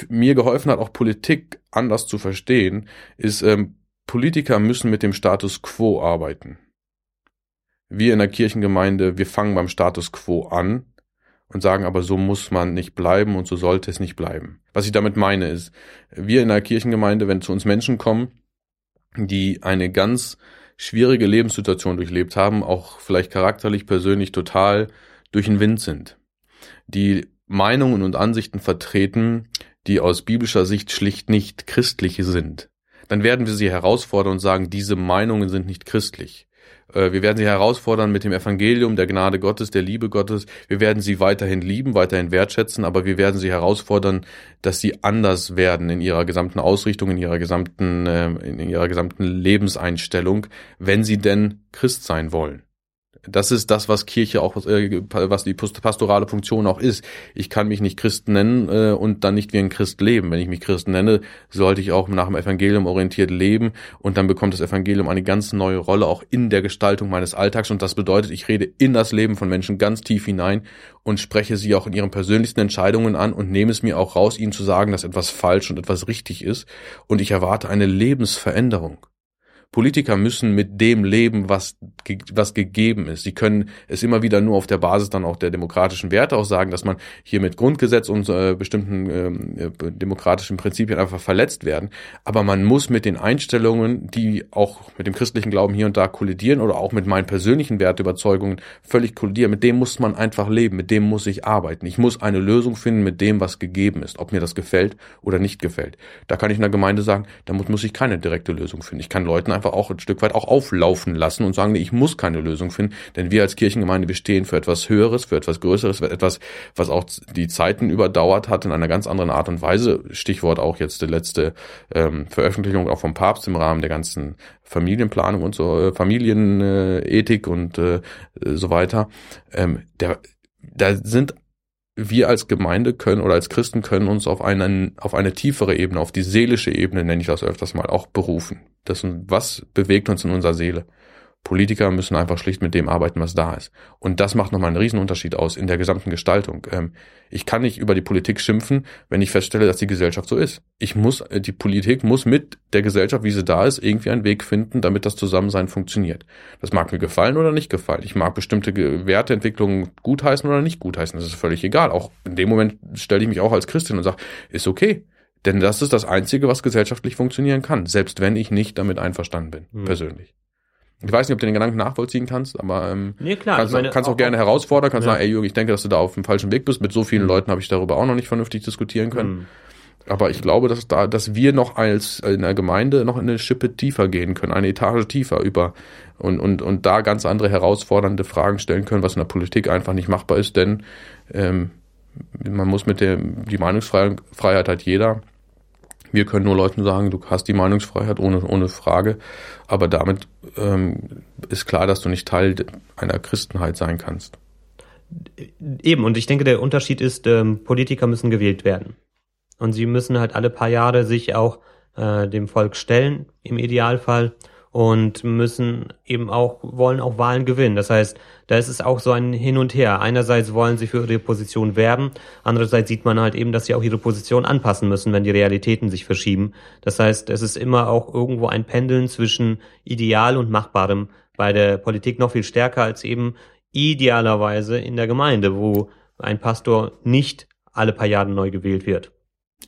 S2: mir geholfen hat, auch Politik anders zu verstehen, ist, ähm, Politiker müssen mit dem Status quo arbeiten. Wir in der Kirchengemeinde, wir fangen beim Status quo an und sagen aber, so muss man nicht bleiben und so sollte es nicht bleiben. Was ich damit meine ist, wir in der Kirchengemeinde, wenn zu uns Menschen kommen, die eine ganz schwierige Lebenssituation durchlebt haben, auch vielleicht charakterlich, persönlich total durch den Wind sind, die Meinungen und Ansichten vertreten, die aus biblischer Sicht schlicht nicht christliche sind, dann werden wir sie herausfordern und sagen, diese Meinungen sind nicht christlich. Äh, wir werden sie herausfordern mit dem Evangelium, der Gnade Gottes, der Liebe Gottes. Wir werden sie weiterhin lieben, weiterhin wertschätzen, aber wir werden sie herausfordern, dass sie anders werden in ihrer gesamten Ausrichtung, in ihrer gesamten, äh, in ihrer gesamten Lebenseinstellung, wenn sie denn Christ sein wollen. Das ist das, was Kirche auch, äh, was die pastorale Funktion auch ist. Ich kann mich nicht Christ nennen äh, und dann nicht wie ein Christ leben. Wenn ich mich Christ nenne, sollte ich auch nach dem Evangelium orientiert leben und dann bekommt das Evangelium eine ganz neue Rolle auch in der Gestaltung meines Alltags und das bedeutet, ich rede in das Leben von Menschen ganz tief hinein und spreche sie auch in ihren persönlichsten Entscheidungen an und nehme es mir auch raus, ihnen zu sagen, dass etwas falsch und etwas richtig ist und ich erwarte eine Lebensveränderung. Politiker müssen mit dem leben, was, was gegeben ist. Sie können es immer wieder nur auf der Basis dann auch der demokratischen Werte auch sagen, dass man hier mit Grundgesetz und äh, bestimmten äh, demokratischen Prinzipien einfach verletzt werden. Aber man muss mit den Einstellungen, die auch mit dem christlichen Glauben hier und da kollidieren oder auch mit meinen persönlichen Wertüberzeugungen völlig kollidieren, mit dem muss man einfach leben, mit dem muss ich arbeiten. Ich muss eine Lösung finden mit dem, was gegeben ist, ob mir das gefällt oder nicht gefällt. Da kann ich in der Gemeinde sagen, da muss ich keine direkte Lösung finden. Ich kann Leuten einfach einfach auch ein Stück weit auch auflaufen lassen und sagen, nee, ich muss keine Lösung finden, denn wir als Kirchengemeinde, wir stehen für etwas Höheres, für etwas Größeres, für etwas, was auch die Zeiten überdauert hat in einer ganz anderen Art und Weise. Stichwort auch jetzt die letzte ähm, Veröffentlichung auch vom Papst im Rahmen der ganzen Familienplanung und so, äh, Familienethik und äh, so weiter. Ähm, der, da sind wir als Gemeinde können oder als Christen können uns auf einen, auf eine tiefere Ebene, auf die seelische Ebene, nenne ich das öfters mal, auch berufen. Das, was bewegt uns in unserer Seele? Politiker müssen einfach schlicht mit dem arbeiten, was da ist. Und das macht nochmal einen Riesenunterschied aus in der gesamten Gestaltung. Ähm, ich kann nicht über die Politik schimpfen, wenn ich feststelle, dass die Gesellschaft so ist. Ich muss, äh, die Politik muss mit der Gesellschaft, wie sie da ist, irgendwie einen Weg finden, damit das Zusammensein funktioniert. Das mag mir gefallen oder nicht gefallen. Ich mag bestimmte Werteentwicklungen gutheißen oder nicht gutheißen. Das ist völlig egal. Auch in dem Moment stelle ich mich auch als Christin und sage, ist okay. Denn das ist das Einzige, was gesellschaftlich funktionieren kann, selbst wenn ich nicht damit einverstanden bin, mhm. persönlich. Ich weiß nicht, ob du den Gedanken nachvollziehen kannst, aber ähm,
S1: nee, klar,
S2: kannst, meine, kannst auch, auch, gerne herausfordern, kannst ja. sagen, ey Jürgen, ich denke, dass du da auf dem falschen Weg bist. Mit so vielen mhm. Leuten habe ich darüber auch noch nicht vernünftig diskutieren können. Mhm. Aber ich glaube, dass da, dass wir noch als in der Gemeinde noch eine Schippe tiefer gehen können, eine Etage tiefer über und, und, und da ganz andere herausfordernde Fragen stellen können, was in der Politik einfach nicht machbar ist, denn ähm, man muss mit der die Meinungsfreiheit hat jeder wir können nur Leuten sagen, du hast die Meinungsfreiheit ohne, ohne Frage, aber damit ähm, ist klar, dass du nicht Teil einer Christenheit sein kannst.
S1: Eben, und ich denke, der Unterschied ist, ähm, Politiker müssen gewählt werden. Und sie müssen halt alle paar Jahre sich auch äh, dem Volk stellen, im Idealfall und müssen eben auch, wollen auch Wahlen gewinnen. Das heißt, da ist es auch so ein Hin und Her. Einerseits wollen sie für ihre Position werben, andererseits sieht man halt eben, dass sie auch ihre Position anpassen müssen, wenn die Realitäten sich verschieben. Das heißt, es ist immer auch irgendwo ein Pendeln zwischen Ideal und Machbarem bei der Politik noch viel stärker als eben idealerweise in der Gemeinde, wo ein Pastor nicht alle paar Jahre neu gewählt wird.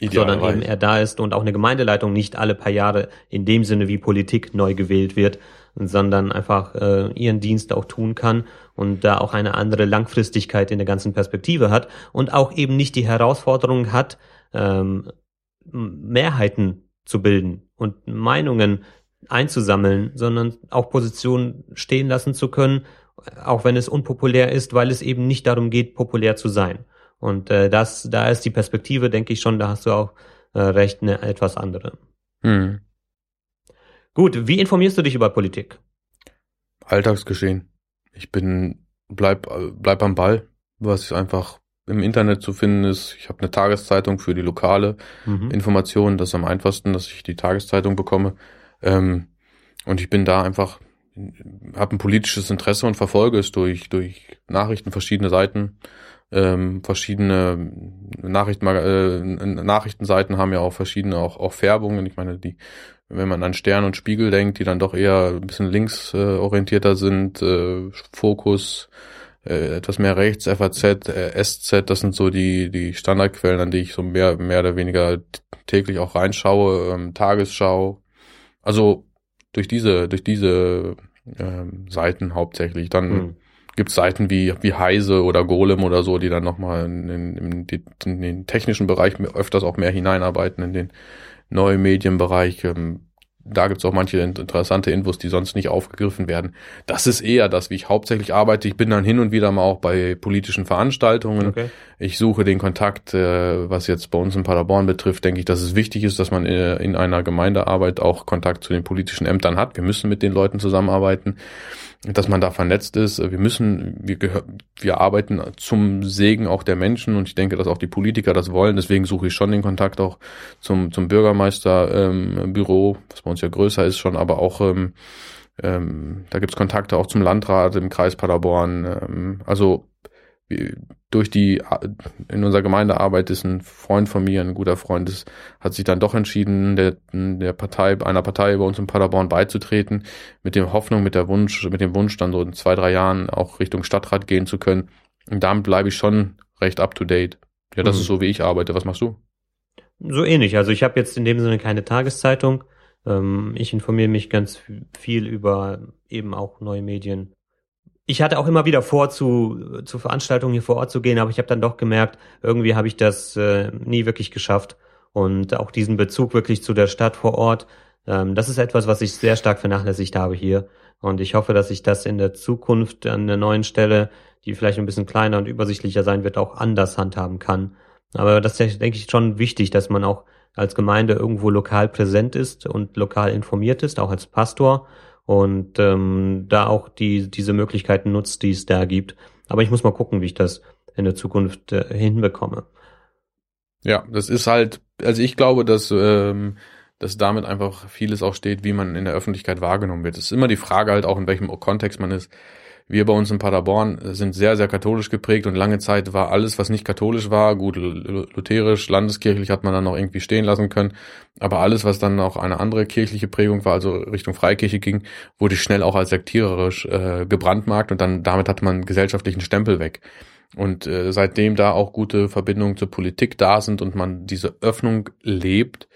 S1: Sondern eben er da ist und auch eine Gemeindeleitung nicht alle paar Jahre in dem Sinne wie Politik neu gewählt wird, sondern einfach äh, ihren Dienst auch tun kann und da auch eine andere Langfristigkeit in der ganzen Perspektive hat und auch eben nicht die Herausforderung hat, ähm, Mehrheiten zu bilden und Meinungen einzusammeln, sondern auch Positionen stehen lassen zu können, auch wenn es unpopulär ist, weil es eben nicht darum geht, populär zu sein. Und äh, das, da ist die Perspektive, denke ich schon, da hast du auch äh, recht, eine etwas andere. Hm. Gut, wie informierst du dich über Politik?
S2: Alltagsgeschehen. Ich bin, bleib, bleib am Ball, was einfach im Internet zu finden ist. Ich habe eine Tageszeitung für die lokale mhm. Information. Das ist am einfachsten, dass ich die Tageszeitung bekomme. Ähm, und ich bin da einfach, habe ein politisches Interesse und verfolge es durch, durch Nachrichten, verschiedene Seiten. Ähm, verschiedene Nachrichten, äh, Nachrichtenseiten haben ja auch verschiedene auch, auch Färbungen. Ich meine, die, wenn man an Stern und Spiegel denkt, die dann doch eher ein bisschen linksorientierter äh, sind, äh, Fokus, äh, etwas mehr rechts, FAZ, äh, SZ, das sind so die, die Standardquellen, an die ich so mehr, mehr oder weniger täglich auch reinschaue, ähm, Tagesschau. Also durch diese, durch diese ähm, Seiten hauptsächlich. Dann mhm. Gibt es Seiten wie, wie Heise oder Golem oder so, die dann nochmal in, in, in den technischen Bereich öfters auch mehr hineinarbeiten, in den neuen Medienbereich. Ähm, da gibt's auch manche interessante Infos, die sonst nicht aufgegriffen werden. Das ist eher das, wie ich hauptsächlich arbeite. Ich bin dann hin und wieder mal auch bei politischen Veranstaltungen. Okay. Ich suche den Kontakt, äh, was jetzt bei uns in Paderborn betrifft, denke ich, dass es wichtig ist, dass man äh, in einer Gemeindearbeit auch Kontakt zu den politischen Ämtern hat. Wir müssen mit den Leuten zusammenarbeiten dass man da vernetzt ist. Wir müssen, wir gehören, wir arbeiten zum Segen auch der Menschen und ich denke, dass auch die Politiker das wollen. Deswegen suche ich schon den Kontakt auch zum, zum Bürgermeisterbüro, ähm, was bei uns ja größer ist schon, aber auch ähm, ähm, da gibt's Kontakte auch zum Landrat im Kreis Paderborn. Ähm, also durch die, in unserer Gemeindearbeit ist ein Freund von mir, ein guter Freund, ist, hat sich dann doch entschieden, der, der Partei, einer Partei bei uns in Paderborn beizutreten, mit der Hoffnung, mit der Wunsch, mit dem Wunsch, dann so in zwei, drei Jahren auch Richtung Stadtrat gehen zu können. Und damit bleibe ich schon recht up to date. Ja, das mhm. ist so, wie ich arbeite. Was machst du?
S1: So ähnlich. Also ich habe jetzt in dem Sinne keine Tageszeitung. Ähm, ich informiere mich ganz viel über eben auch neue Medien ich hatte auch immer wieder vor, zu, zu Veranstaltungen hier vor Ort zu gehen, aber ich habe dann doch gemerkt, irgendwie habe ich das äh, nie wirklich geschafft. Und auch diesen Bezug wirklich zu der Stadt vor Ort, ähm, das ist etwas, was ich sehr stark vernachlässigt habe hier. Und ich hoffe, dass ich das in der Zukunft an der neuen Stelle, die vielleicht ein bisschen kleiner und übersichtlicher sein wird, auch anders handhaben kann. Aber das ist, denke ich, schon wichtig, dass man auch als Gemeinde irgendwo lokal präsent ist und lokal informiert ist, auch als Pastor und ähm, da auch die diese Möglichkeiten nutzt, die es da gibt. Aber ich muss mal gucken, wie ich das in der Zukunft äh, hinbekomme.
S2: Ja, das ist halt, also ich glaube, dass ähm, dass damit einfach vieles auch steht, wie man in der Öffentlichkeit wahrgenommen wird. Es ist immer die Frage halt auch, in welchem Kontext man ist. Wir bei uns in Paderborn sind sehr, sehr katholisch geprägt und lange Zeit war alles, was nicht katholisch war, gut, lutherisch, landeskirchlich hat man dann noch irgendwie stehen lassen können, aber alles, was dann auch eine andere kirchliche Prägung war, also Richtung Freikirche ging, wurde schnell auch als sektiererisch äh, gebrandmarkt und dann damit hatte man gesellschaftlichen Stempel weg. Und äh, seitdem da auch gute Verbindungen zur Politik da sind und man diese Öffnung lebt,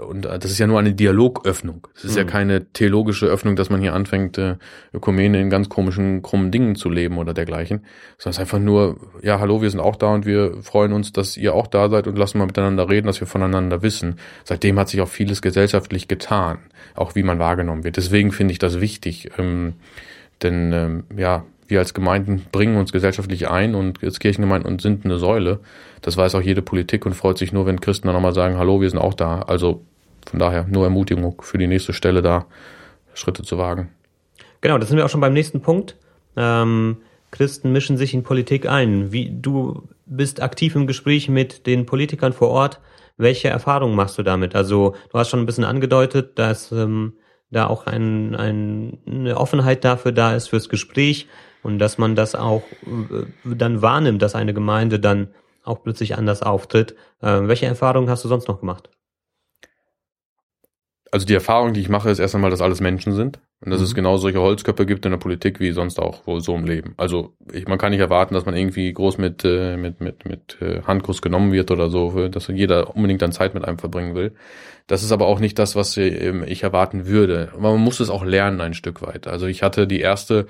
S2: und äh, das ist ja nur eine Dialogöffnung. Es ist mhm. ja keine theologische Öffnung, dass man hier anfängt, äh, Ökumene in ganz komischen, krummen Dingen zu leben oder dergleichen. Sondern es ist einfach nur, ja, hallo, wir sind auch da und wir freuen uns, dass ihr auch da seid und lassen mal miteinander reden, dass wir voneinander wissen. Seitdem hat sich auch vieles gesellschaftlich getan, auch wie man wahrgenommen wird. Deswegen finde ich das wichtig. Ähm, denn ähm, ja, wir als Gemeinden bringen uns gesellschaftlich ein und als Kirchengemeinden und sind eine Säule. Das weiß auch jede Politik und freut sich nur, wenn Christen dann nochmal sagen, hallo, wir sind auch da. Also von daher nur Ermutigung für die nächste Stelle da, Schritte zu wagen.
S1: Genau, das sind wir auch schon beim nächsten Punkt. Ähm, Christen mischen sich in Politik ein. Wie du bist aktiv im Gespräch mit den Politikern vor Ort. Welche Erfahrungen machst du damit? Also du hast schon ein bisschen angedeutet, dass ähm, da auch ein, ein, eine Offenheit dafür da ist fürs Gespräch und dass man das auch äh, dann wahrnimmt, dass eine Gemeinde dann auch plötzlich anders auftritt. Äh, welche Erfahrungen hast du sonst noch gemacht?
S2: Also die Erfahrung, die ich mache, ist erst einmal, dass alles Menschen sind. Und dass mhm. es genau solche Holzköpfe gibt in der Politik wie sonst auch wohl so im Leben. Also ich, man kann nicht erwarten, dass man irgendwie groß mit, äh, mit, mit, mit Handkuss genommen wird oder so, dass jeder unbedingt dann Zeit mit einem verbringen will. Das ist aber auch nicht das, was ich erwarten würde. Aber man muss es auch lernen ein Stück weit. Also ich hatte die erste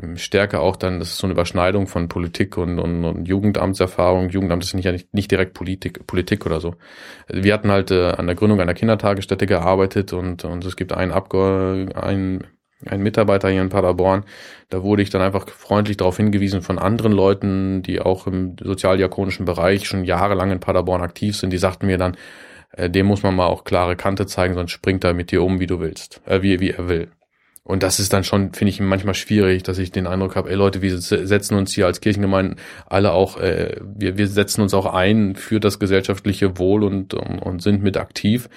S2: ähm, Stärke auch dann, das ist so eine Überschneidung von Politik und, und, und Jugendamtserfahrung. Jugendamt ist nicht, nicht direkt Politik, Politik oder so. Wir hatten halt äh, an der Gründung einer Kindertagesstätte gearbeitet und, und es gibt einen Abgeordneten, ein Mitarbeiter hier in Paderborn, da wurde ich dann einfach freundlich darauf hingewiesen von anderen Leuten, die auch im sozialdiakonischen Bereich schon jahrelang in Paderborn aktiv sind, die sagten mir dann, äh, dem muss man mal auch klare Kante zeigen, sonst springt er mit dir um, wie du willst, äh, wie, wie er will. Und das ist dann schon, finde ich, manchmal schwierig, dass ich den Eindruck habe, ey Leute, wir setzen uns hier als Kirchengemeinden alle auch, äh, wir, wir setzen uns auch ein für das gesellschaftliche Wohl und, und, und sind mit aktiv.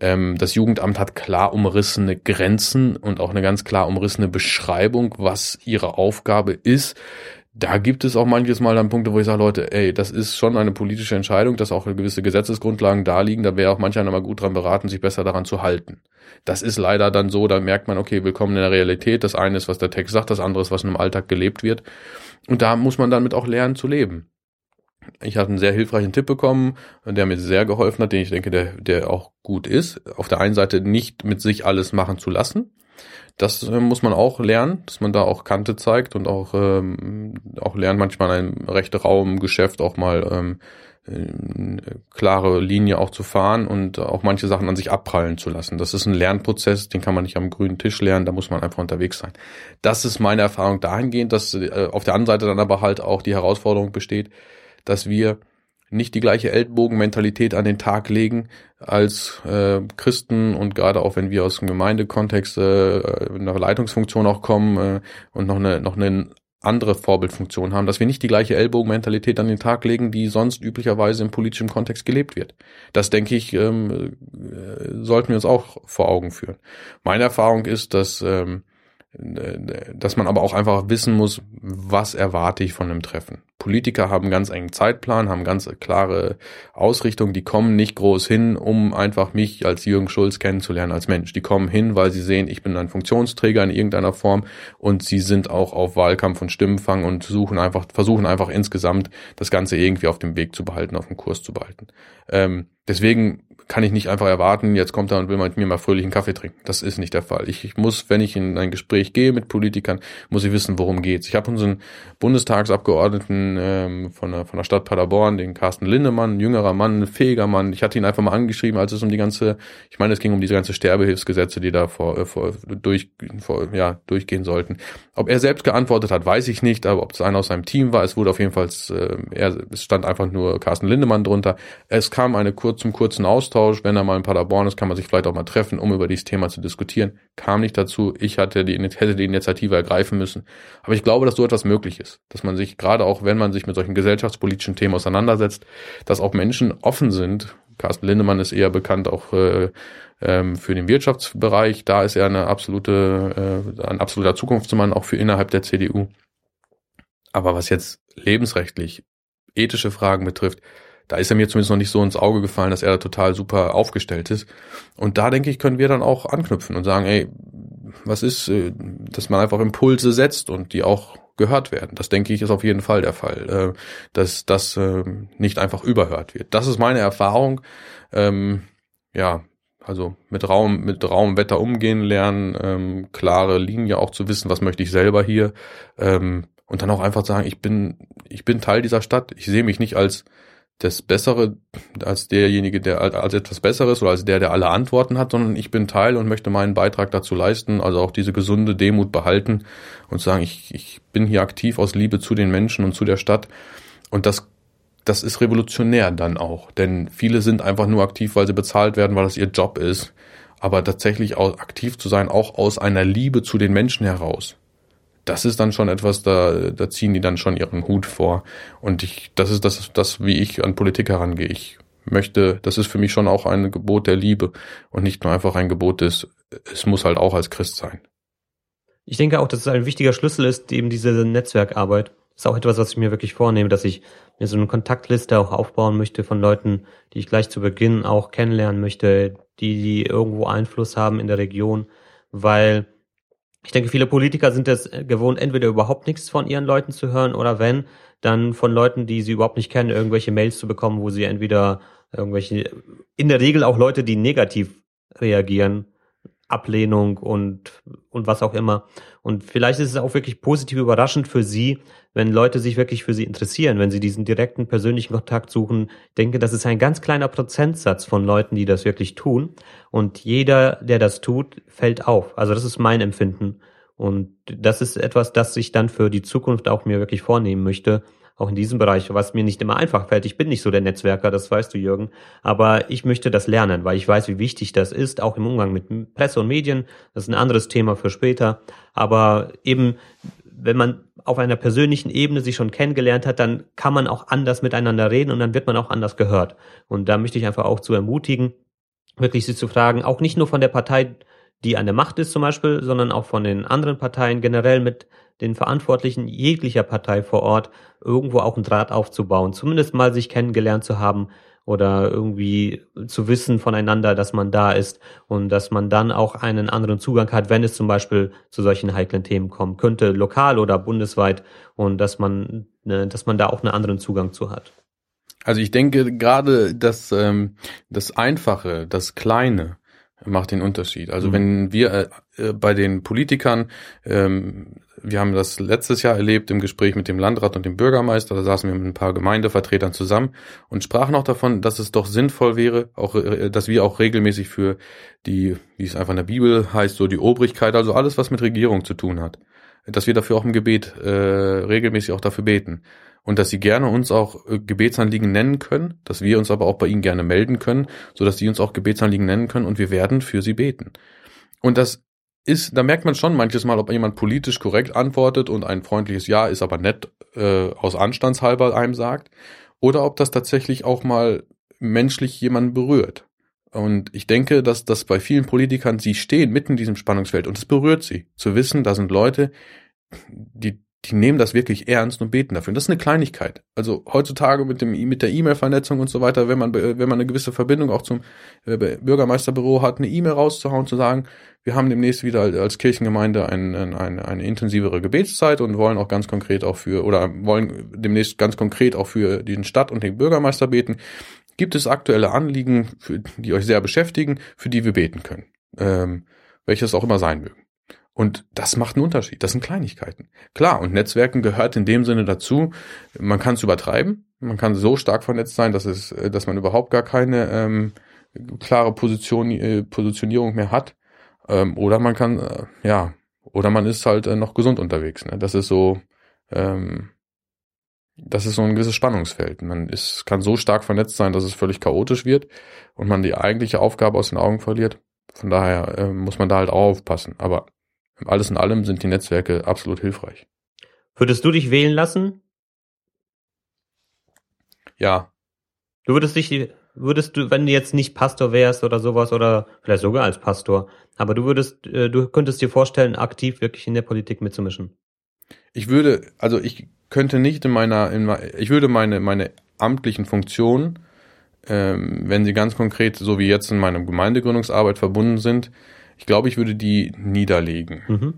S2: Ähm, das Jugendamt hat klar umrissene Grenzen und auch eine ganz klar umrissene Beschreibung, was ihre Aufgabe ist da gibt es auch manches Mal dann Punkte, wo ich sage, Leute, ey, das ist schon eine politische Entscheidung, dass auch gewisse Gesetzesgrundlagen da liegen. Da wäre auch manch einer mal gut dran beraten, sich besser daran zu halten. Das ist leider dann so, da merkt man, okay, willkommen in der Realität. Das eine ist, was der Text sagt, das andere ist, was in einem Alltag gelebt wird. Und da muss man damit auch lernen zu leben. Ich hatte einen sehr hilfreichen Tipp bekommen, der mir sehr geholfen hat, den ich denke, der, der auch gut ist. Auf der einen Seite nicht mit sich alles machen zu lassen, das äh, muss man auch lernen, dass man da auch Kante zeigt und auch, ähm, auch lernt, manchmal in einem recht rauen Geschäft auch mal ähm, klare Linie auch zu fahren und auch manche Sachen an sich abprallen zu lassen. Das ist ein Lernprozess, den kann man nicht am grünen Tisch lernen, da muss man einfach unterwegs sein. Das ist meine Erfahrung dahingehend, dass äh, auf der anderen Seite dann aber halt auch die Herausforderung besteht, dass wir nicht die gleiche Ellbogenmentalität an den Tag legen als äh, Christen und gerade auch wenn wir aus dem Gemeindekontext äh, in einer Leitungsfunktion auch kommen äh, und noch eine noch eine andere Vorbildfunktion haben, dass wir nicht die gleiche Ellbogenmentalität an den Tag legen, die sonst üblicherweise im politischen Kontext gelebt wird. Das denke ich, ähm, äh, sollten wir uns auch vor Augen führen. Meine Erfahrung ist, dass ähm, dass man aber auch einfach wissen muss, was erwarte ich von einem Treffen. Politiker haben ganz engen Zeitplan, haben ganz klare Ausrichtung, die kommen nicht groß hin, um einfach mich als Jürgen Schulz kennenzulernen als Mensch. Die kommen hin, weil sie sehen, ich bin ein Funktionsträger in irgendeiner Form und sie sind auch auf Wahlkampf und Stimmenfang und suchen einfach, versuchen einfach insgesamt das Ganze irgendwie auf dem Weg zu behalten, auf dem Kurs zu behalten. Ähm, deswegen kann ich nicht einfach erwarten, jetzt kommt er und will mit mir mal fröhlich einen Kaffee trinken. Das ist nicht der Fall. Ich, ich muss, wenn ich in ein Gespräch gehe mit Politikern, muss ich wissen, worum geht's. Ich habe unseren Bundestagsabgeordneten ähm, von, der, von der Stadt Paderborn, den Carsten Lindemann, ein jüngerer Mann, ein fähiger Mann. Ich hatte ihn einfach mal angeschrieben, als es um die ganze, ich meine, es ging um diese ganze Sterbehilfsgesetze, die da vor, äh, vor, durch, vor, ja, durchgehen sollten. Ob er selbst geantwortet hat, weiß ich nicht, aber ob es einer aus seinem Team war, es wurde auf jeden Fall, äh, er, es stand einfach nur Carsten Lindemann drunter. Es kam eine kurz, zum kurzen Austausch, wenn er mal in Paderborn ist, kann man sich vielleicht auch mal treffen, um über dieses Thema zu diskutieren. Kam nicht dazu. Ich hatte die, hätte die Initiative ergreifen müssen. Aber ich glaube, dass so etwas möglich ist. Dass man sich, gerade auch wenn man sich mit solchen gesellschaftspolitischen Themen auseinandersetzt, dass auch Menschen offen sind. Carsten Lindemann ist eher bekannt auch äh, ähm, für den Wirtschaftsbereich. Da ist er eine absolute, äh, ein absoluter Zukunftsmann, auch für innerhalb der CDU. Aber was jetzt lebensrechtlich ethische Fragen betrifft, da ist er mir zumindest noch nicht so ins Auge gefallen, dass er da total super aufgestellt ist. Und da denke ich, können wir dann auch anknüpfen und sagen, ey, was ist, äh, dass man einfach Impulse setzt und die auch gehört werden. Das denke ich ist auf jeden Fall der Fall, äh, dass das ähm, nicht einfach überhört wird. Das ist meine Erfahrung. Ähm, ja, also mit Raum, mit Raum, Wetter umgehen lernen, ähm, klare Linie auch zu wissen, was möchte ich selber hier und dann auch einfach sagen, ich bin, ich bin Teil dieser Stadt. Ich sehe mich nicht als das Bessere, als derjenige, der als etwas Besseres oder als der, der alle Antworten hat, sondern ich bin Teil und möchte meinen Beitrag dazu leisten, also auch diese gesunde Demut behalten und sagen, ich, ich bin hier aktiv aus Liebe zu den Menschen und zu der Stadt und das das ist revolutionär dann auch. Denn viele sind einfach nur aktiv, weil sie bezahlt werden, weil das ihr Job ist. Aber tatsächlich auch aktiv zu sein, auch aus einer Liebe zu den Menschen heraus. Das ist dann schon etwas, da, da ziehen die dann schon ihren Hut vor. Und ich, das ist das, das, wie ich an Politik herangehe. Ich möchte, das ist für mich schon auch ein Gebot der Liebe und nicht nur einfach ein Gebot des, es muss halt auch als Christ sein.
S1: Ich denke auch, dass es ein wichtiger Schlüssel ist, eben diese Netzwerkarbeit ist auch etwas, was ich mir wirklich vornehme, dass ich mir so eine Kontaktliste auch aufbauen möchte von Leuten, die ich gleich zu Beginn auch kennenlernen möchte, die, die irgendwo Einfluss haben in der Region, weil Ich denke, viele Politiker sind es gewohnt, entweder überhaupt nichts von ihren Leuten zu hören oder wenn, dann von Leuten, die sie überhaupt nicht kennen, irgendwelche Mails zu bekommen, wo sie entweder irgendwelche, in der Regel auch Leute, die negativ reagieren, Ablehnung und, und was auch immer. Und vielleicht ist es auch wirklich positiv überraschend für Sie, wenn Leute sich wirklich für Sie interessieren, wenn Sie diesen direkten persönlichen Kontakt suchen. Ich denke, das ist ein ganz kleiner Prozentsatz von Leuten, die das wirklich tun. Und jeder, der das tut, fällt auf. Also das ist mein Empfinden. Und das ist etwas, das ich dann für die Zukunft auch mir wirklich vornehmen möchte, auch in diesem Bereich, was mir nicht immer einfach fällt. Ich bin nicht so der Netzwerker, das weißt du, Jürgen. Aber ich möchte das lernen, weil ich weiß, wie wichtig das ist, auch im Umgang mit Presse und Medien. Das ist ein anderes Thema für später. Aber eben, wenn man auf einer persönlichen Ebene sich schon kennengelernt hat, dann kann man auch anders miteinander reden und dann wird man auch anders gehört. Und da möchte ich einfach auch zu ermutigen, wirklich sie zu fragen, auch nicht nur von der Partei, die an der Macht ist zum Beispiel, sondern auch von den anderen Parteien generell mit den Verantwortlichen jeglicher Partei vor Ort irgendwo auch einen Draht aufzubauen, zumindest mal sich kennengelernt zu haben oder irgendwie zu wissen voneinander, dass man da ist und dass man dann auch einen anderen Zugang hat, wenn es zum Beispiel zu solchen heiklen Themen kommen könnte, lokal oder bundesweit und dass man, ne, dass man da auch einen anderen Zugang zu hat.
S2: Also ich denke gerade, dass ähm, das Einfache, das Kleine, macht den Unterschied. Also mhm. wenn wir äh, äh, bei den Politikern, ähm, wir haben das letztes Jahr erlebt im Gespräch mit dem Landrat und dem Bürgermeister, da saßen wir mit ein paar Gemeindevertretern zusammen und sprachen auch davon, dass es doch sinnvoll wäre, auch, äh, dass wir auch regelmäßig für die, wie es einfach in der Bibel heißt, so die Obrigkeit, also alles, was mit Regierung zu tun hat, dass wir dafür auch im Gebet äh, regelmäßig auch dafür beten und dass sie gerne uns auch äh, Gebetsanliegen nennen können, dass wir uns aber auch bei ihnen gerne melden können, so dass sie uns auch Gebetsanliegen nennen können und wir werden für sie beten. Und das ist, da merkt man schon manches Mal, ob jemand politisch korrekt antwortet und ein freundliches Ja ist aber nett äh, aus Anstandshalber einem sagt, oder ob das tatsächlich auch mal menschlich jemanden berührt. Und ich denke, dass das bei vielen Politikern, sie stehen mitten in diesem Spannungsfeld und es berührt sie, zu wissen, da sind Leute, die die nehmen das wirklich ernst und beten dafür. Und das ist eine Kleinigkeit. Also heutzutage mit dem mit der E-Mail-Vernetzung und so weiter, wenn man wenn man eine gewisse Verbindung auch zum äh, Bürgermeisterbüro hat, eine E-Mail rauszuhauen, zu sagen, wir haben demnächst wieder als Kirchengemeinde ein, eine, eine intensivere Gebetszeit und wollen auch ganz konkret auch für oder wollen demnächst ganz konkret auch für den Stadt und den Bürgermeister beten. Gibt es aktuelle Anliegen, für, die euch sehr beschäftigen, für die wir beten können, ähm, welches auch immer sein mögen. Und das macht einen Unterschied. Das sind Kleinigkeiten. Klar, und Netzwerken gehört in dem Sinne dazu. Man kann es übertreiben. Man kann so stark vernetzt sein, dass es, dass man überhaupt gar keine ähm, klare Position, äh, Positionierung mehr hat. Ähm, oder man kann, äh, ja, oder man ist halt äh, noch gesund unterwegs. Ne? Das ist so, ähm, das ist so ein gewisses Spannungsfeld. Man ist, kann so stark vernetzt sein, dass es völlig chaotisch wird und man die eigentliche Aufgabe aus den Augen verliert. Von daher äh, muss man da halt auch aufpassen. Aber alles in allem sind die Netzwerke absolut hilfreich.
S1: Würdest du dich wählen lassen?
S2: Ja.
S1: Du würdest dich, würdest du, wenn du jetzt nicht Pastor wärst oder sowas oder vielleicht sogar als Pastor, aber du würdest, äh, du könntest dir vorstellen, aktiv wirklich in der Politik mitzumischen.
S2: Ich würde, also ich könnte nicht in meiner, in, ich würde meine, meine amtlichen Funktionen, ähm, wenn sie ganz konkret, so wie jetzt in meiner Gemeindegründungsarbeit verbunden sind, ich glaube, ich würde die niederlegen, mhm.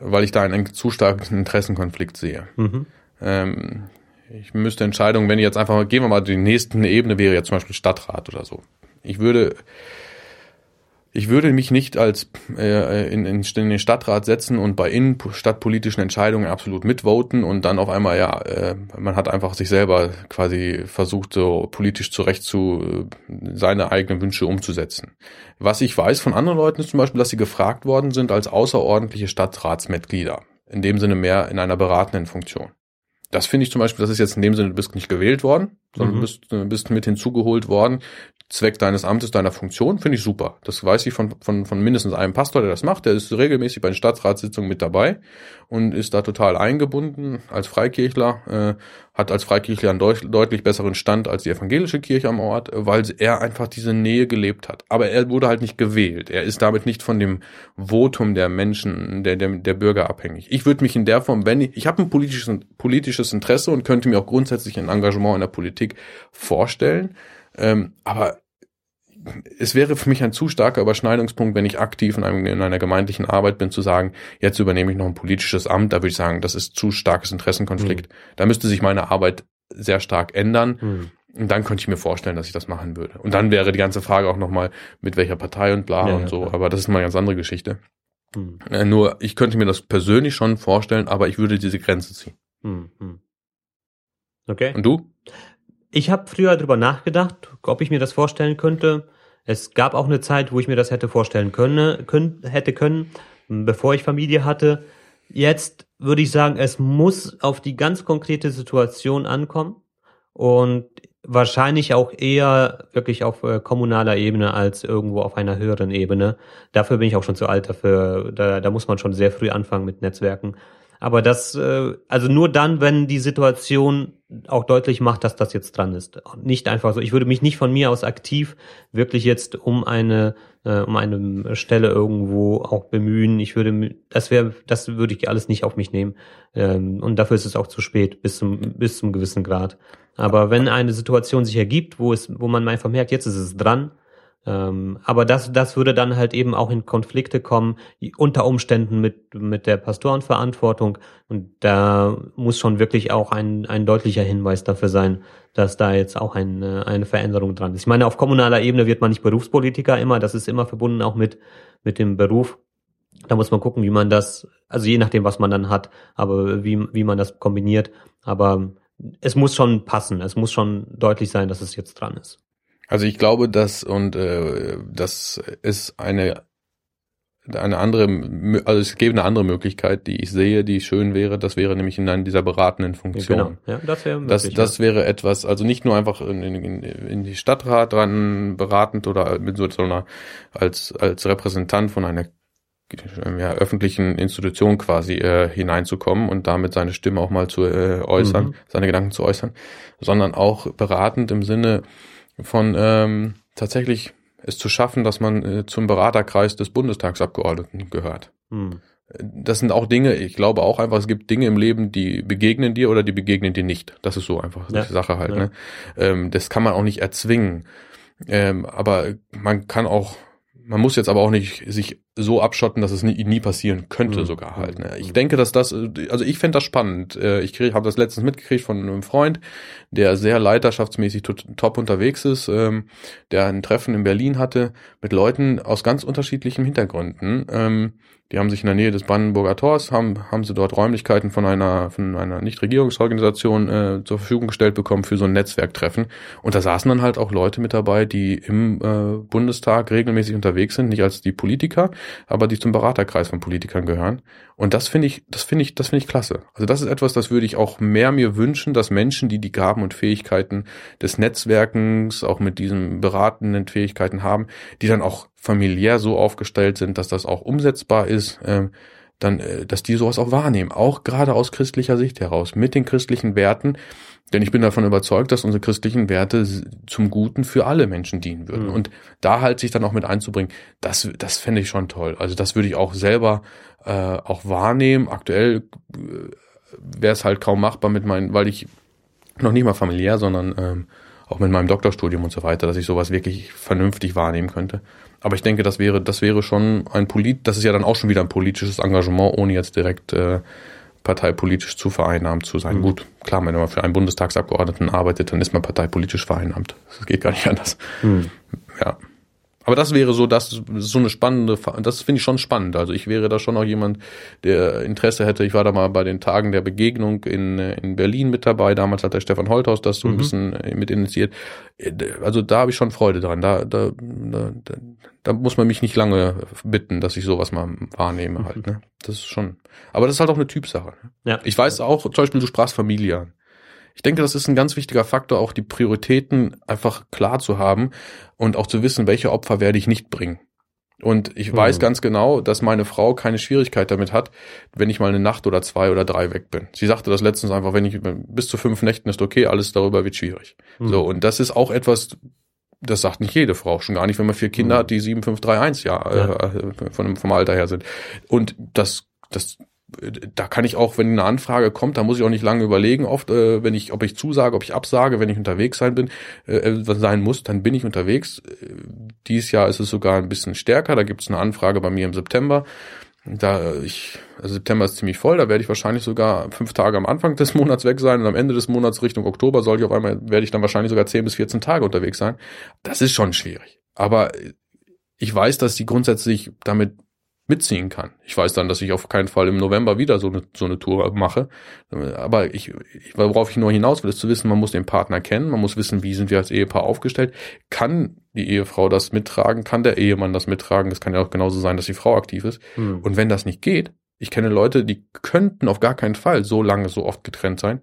S2: weil ich da einen zu starken Interessenkonflikt sehe. Mhm. Ähm, ich müsste Entscheidungen, wenn ich jetzt einfach gehen wir mal die nächste Ebene wäre jetzt zum Beispiel Stadtrat oder so. Ich würde ich würde mich nicht als äh, in, in, in den Stadtrat setzen und bei innenstadtpolitischen Entscheidungen absolut mitvoten und dann auf einmal, ja, äh, man hat einfach sich selber quasi versucht, so politisch zurecht zu äh, seine eigenen Wünsche umzusetzen. Was ich weiß von anderen Leuten ist zum Beispiel, dass sie gefragt worden sind als außerordentliche Stadtratsmitglieder. In dem Sinne mehr in einer beratenden Funktion. Das finde ich zum Beispiel, das ist jetzt in dem Sinne, du bist nicht gewählt worden, sondern mhm. bist, bist mit hinzugeholt worden Zweck deines Amtes, deiner Funktion, finde ich super. Das weiß ich von, von, von mindestens einem Pastor, der das macht. Der ist regelmäßig bei den Stadtratssitzungen mit dabei und ist da total eingebunden als Freikirchler, äh, hat als Freikirchler einen deut deutlich besseren Stand als die evangelische Kirche am Ort, weil er einfach diese Nähe gelebt hat. Aber er wurde halt nicht gewählt. Er ist damit nicht von dem Votum der Menschen, der, der, der Bürger abhängig. Ich würde mich in der Form, wenn ich, ich habe ein politisches, politisches Interesse und könnte mir auch grundsätzlich ein Engagement in der Politik vorstellen. Ähm, aber es wäre für mich ein zu starker Überschneidungspunkt, wenn ich aktiv in, einem, in einer gemeindlichen Arbeit bin, zu sagen, jetzt übernehme ich noch ein politisches Amt. Da würde ich sagen, das ist zu starkes Interessenkonflikt. Mhm. Da müsste sich meine Arbeit sehr stark ändern. Mhm. Und dann könnte ich mir vorstellen, dass ich das machen würde. Und dann wäre die ganze Frage auch nochmal, mit welcher Partei und bla ja, und so. Ja. Aber das ist mal eine ganz andere Geschichte. Hm. Äh, nur, ich könnte mir das persönlich schon vorstellen, aber ich würde diese Grenze ziehen. Hm, hm.
S1: Okay.
S2: Und du?
S1: Ich habe früher drüber nachgedacht, ob ich mir das vorstellen könnte. Es gab auch eine Zeit, wo ich mir das hätte vorstellen können, können hätte können, bevor ich Familie hatte. Jetzt würde ich sagen, es muss auf die ganz konkrete Situation ankommen. Und wahrscheinlich auch eher wirklich auf äh, kommunaler Ebene als irgendwo auf einer höheren Ebene. Dafür bin ich auch schon zu alt dafür. Da, da muss man schon sehr früh anfangen mit Netzwerken. Aber das, äh, also nur dann, wenn die Situation auch deutlich macht, dass das jetzt dran ist. Nicht einfach so. Ich würde mich nicht von mir aus aktiv wirklich jetzt um eine, äh, um eine Stelle irgendwo auch bemühen. Ich würde, das wäre, das würde ich alles nicht auf mich nehmen. Ähm, und dafür ist es auch zu spät, bis zum, bis zum gewissen Grad. Aber wenn eine Situation sich ergibt, wo es, wo man einfach merkt, jetzt ist es dran, ähm, aber das, das würde dann halt eben auch in Konflikte kommen, unter Umständen mit, mit der Pastorenverantwortung. Und da muss schon wirklich auch ein, ein deutlicher Hinweis dafür sein, dass da jetzt auch eine, eine Veränderung dran ist. Ich meine, auf kommunaler Ebene wird man nicht Berufspolitiker immer, das ist immer verbunden auch mit, mit dem Beruf. Da muss man gucken, wie man das, also je nachdem, was man dann hat, aber wie, wie man das kombiniert. Aber es muss schon passen, es muss schon deutlich sein, dass es jetzt dran ist.
S2: Also ich glaube, dass und äh, das ist eine eine andere, also es gäbe eine andere Möglichkeit, die ich sehe, die schön wäre. Das wäre nämlich in einer dieser beratenden Funktion. Genau,
S1: ja, das wäre
S2: möglich, Das, das wäre etwas, also nicht nur einfach in, in, in die Stadtrat dran beratend oder mit so einer als als Repräsentant von einer ja, öffentlichen Institution quasi äh, hineinzukommen und damit seine Stimme auch mal zu äh, äußern, mhm. seine Gedanken zu äußern, sondern auch beratend im Sinne von ähm, tatsächlich es zu schaffen, dass man äh, zum Beraterkreis des Bundestagsabgeordneten gehört. Hm. Das sind auch Dinge, ich glaube auch einfach, es gibt Dinge im Leben, die begegnen dir oder die begegnen dir nicht. Das ist so einfach ja. die Sache halt. Ja. Ne? Ähm, das kann man auch nicht erzwingen. Ähm, aber man kann auch man muss jetzt aber auch nicht sich so abschotten, dass es nie, nie passieren könnte, mhm. sogar halt. Ne? Ich denke, dass das, also ich fände das spannend. Äh, ich habe das letztens mitgekriegt von einem Freund, der sehr leiterschaftsmäßig top unterwegs ist, ähm, der ein Treffen in Berlin hatte mit Leuten aus ganz unterschiedlichen Hintergründen. Ähm, die haben sich in der Nähe des Brandenburger Tors, haben, haben sie dort Räumlichkeiten von einer, von einer Nichtregierungsorganisation äh, zur Verfügung gestellt bekommen für so ein Netzwerktreffen. Und da saßen dann halt auch Leute mit dabei, die im äh, Bundestag regelmäßig unterwegs sind, nicht als die Politiker, aber die zum Beraterkreis von Politikern gehören. Und das finde ich, das finde ich, das finde ich klasse. Also das ist etwas, das würde ich auch mehr mir wünschen, dass Menschen, die die Gaben und Fähigkeiten des Netzwerkens, auch mit diesen beratenden Fähigkeiten haben, die dann auch familiär so aufgestellt sind, dass das auch umsetzbar ist, äh, dann, äh, dass die sowas auch wahrnehmen, auch gerade aus christlicher Sicht heraus, mit den christlichen Werten, denn ich bin davon überzeugt, dass unsere christlichen Werte zum Guten für alle Menschen dienen würden. Mhm. Und da halt sich dann auch mit einzubringen, das, das fände ich schon toll. Also das würde ich auch selber äh, auch wahrnehmen. Aktuell äh, wäre es halt kaum machbar mit meinen, weil ich noch nicht mal familiär, sondern ähm, auch mit meinem Doktorstudium und so weiter, dass ich sowas wirklich vernünftig wahrnehmen könnte. Aber ich denke, das wäre, das wäre schon ein Polit, das ist ja dann auch schon wieder ein politisches Engagement, ohne jetzt direkt äh, parteipolitisch zu vereinnahmt zu sein. Mhm. Gut, klar, wenn man für einen Bundestagsabgeordneten arbeitet, dann ist man parteipolitisch vereinnahmt. Das geht gar nicht anders. Mhm. Ja. Aber das wäre so, das so eine spannende, das finde ich schon spannend. Also ich wäre da schon auch jemand, der Interesse hätte. Ich war da mal bei den Tagen der Begegnung in, in Berlin mit dabei. Damals hat der Stefan Holthaus das so ein mhm. bisschen äh, mit initiiert. Also da habe ich schon Freude dran. Da, da, da, da muss man mich nicht lange bitten, dass ich sowas mal wahrnehme halt. Ne? Das ist schon. Aber das ist halt auch eine Typsache. Ne? Ja. Ich weiß auch, zum Beispiel, du sprachst Familie an. Ich denke, das ist ein ganz wichtiger Faktor, auch die Prioritäten einfach klar zu haben und auch zu wissen, welche Opfer werde ich nicht bringen. Und ich weiß mhm. ganz genau, dass meine Frau keine Schwierigkeit damit hat, wenn ich mal eine Nacht oder zwei oder drei weg bin. Sie sagte das letztens einfach, wenn ich bis zu fünf Nächten ist okay, alles darüber wird schwierig. Mhm. So, und das ist auch etwas, das sagt nicht jede Frau, schon gar nicht, wenn man vier Kinder mhm. hat, die sieben, fünf, drei, eins Jahr ja. äh, von, vom Alter her sind. Und das, das da kann ich auch, wenn eine Anfrage kommt, da muss ich auch nicht lange überlegen, oft, äh, wenn ich, ob ich zusage, ob ich absage, wenn ich unterwegs sein bin, äh, was sein muss, dann bin ich unterwegs. Dieses Jahr ist es sogar ein bisschen stärker. Da gibt es eine Anfrage bei mir im September. Da ich, also September ist ziemlich voll, da werde ich wahrscheinlich sogar fünf Tage am Anfang des [LAUGHS] Monats weg sein und am Ende des Monats Richtung Oktober soll ich auf einmal, werde ich dann wahrscheinlich sogar zehn bis 14 Tage unterwegs sein. Das ist schon schwierig. Aber ich weiß, dass die grundsätzlich damit mitziehen kann. Ich weiß dann, dass ich auf keinen Fall im November wieder so eine, so eine Tour mache. Aber ich, worauf ich nur hinaus will, ist zu wissen, man muss den Partner kennen, man muss wissen, wie sind wir als Ehepaar aufgestellt. Kann die Ehefrau das mittragen? Kann der Ehemann das mittragen? Das kann ja auch genauso sein, dass die Frau aktiv ist. Hm. Und wenn das nicht geht, ich kenne Leute, die könnten auf gar keinen Fall so lange, so oft getrennt sein,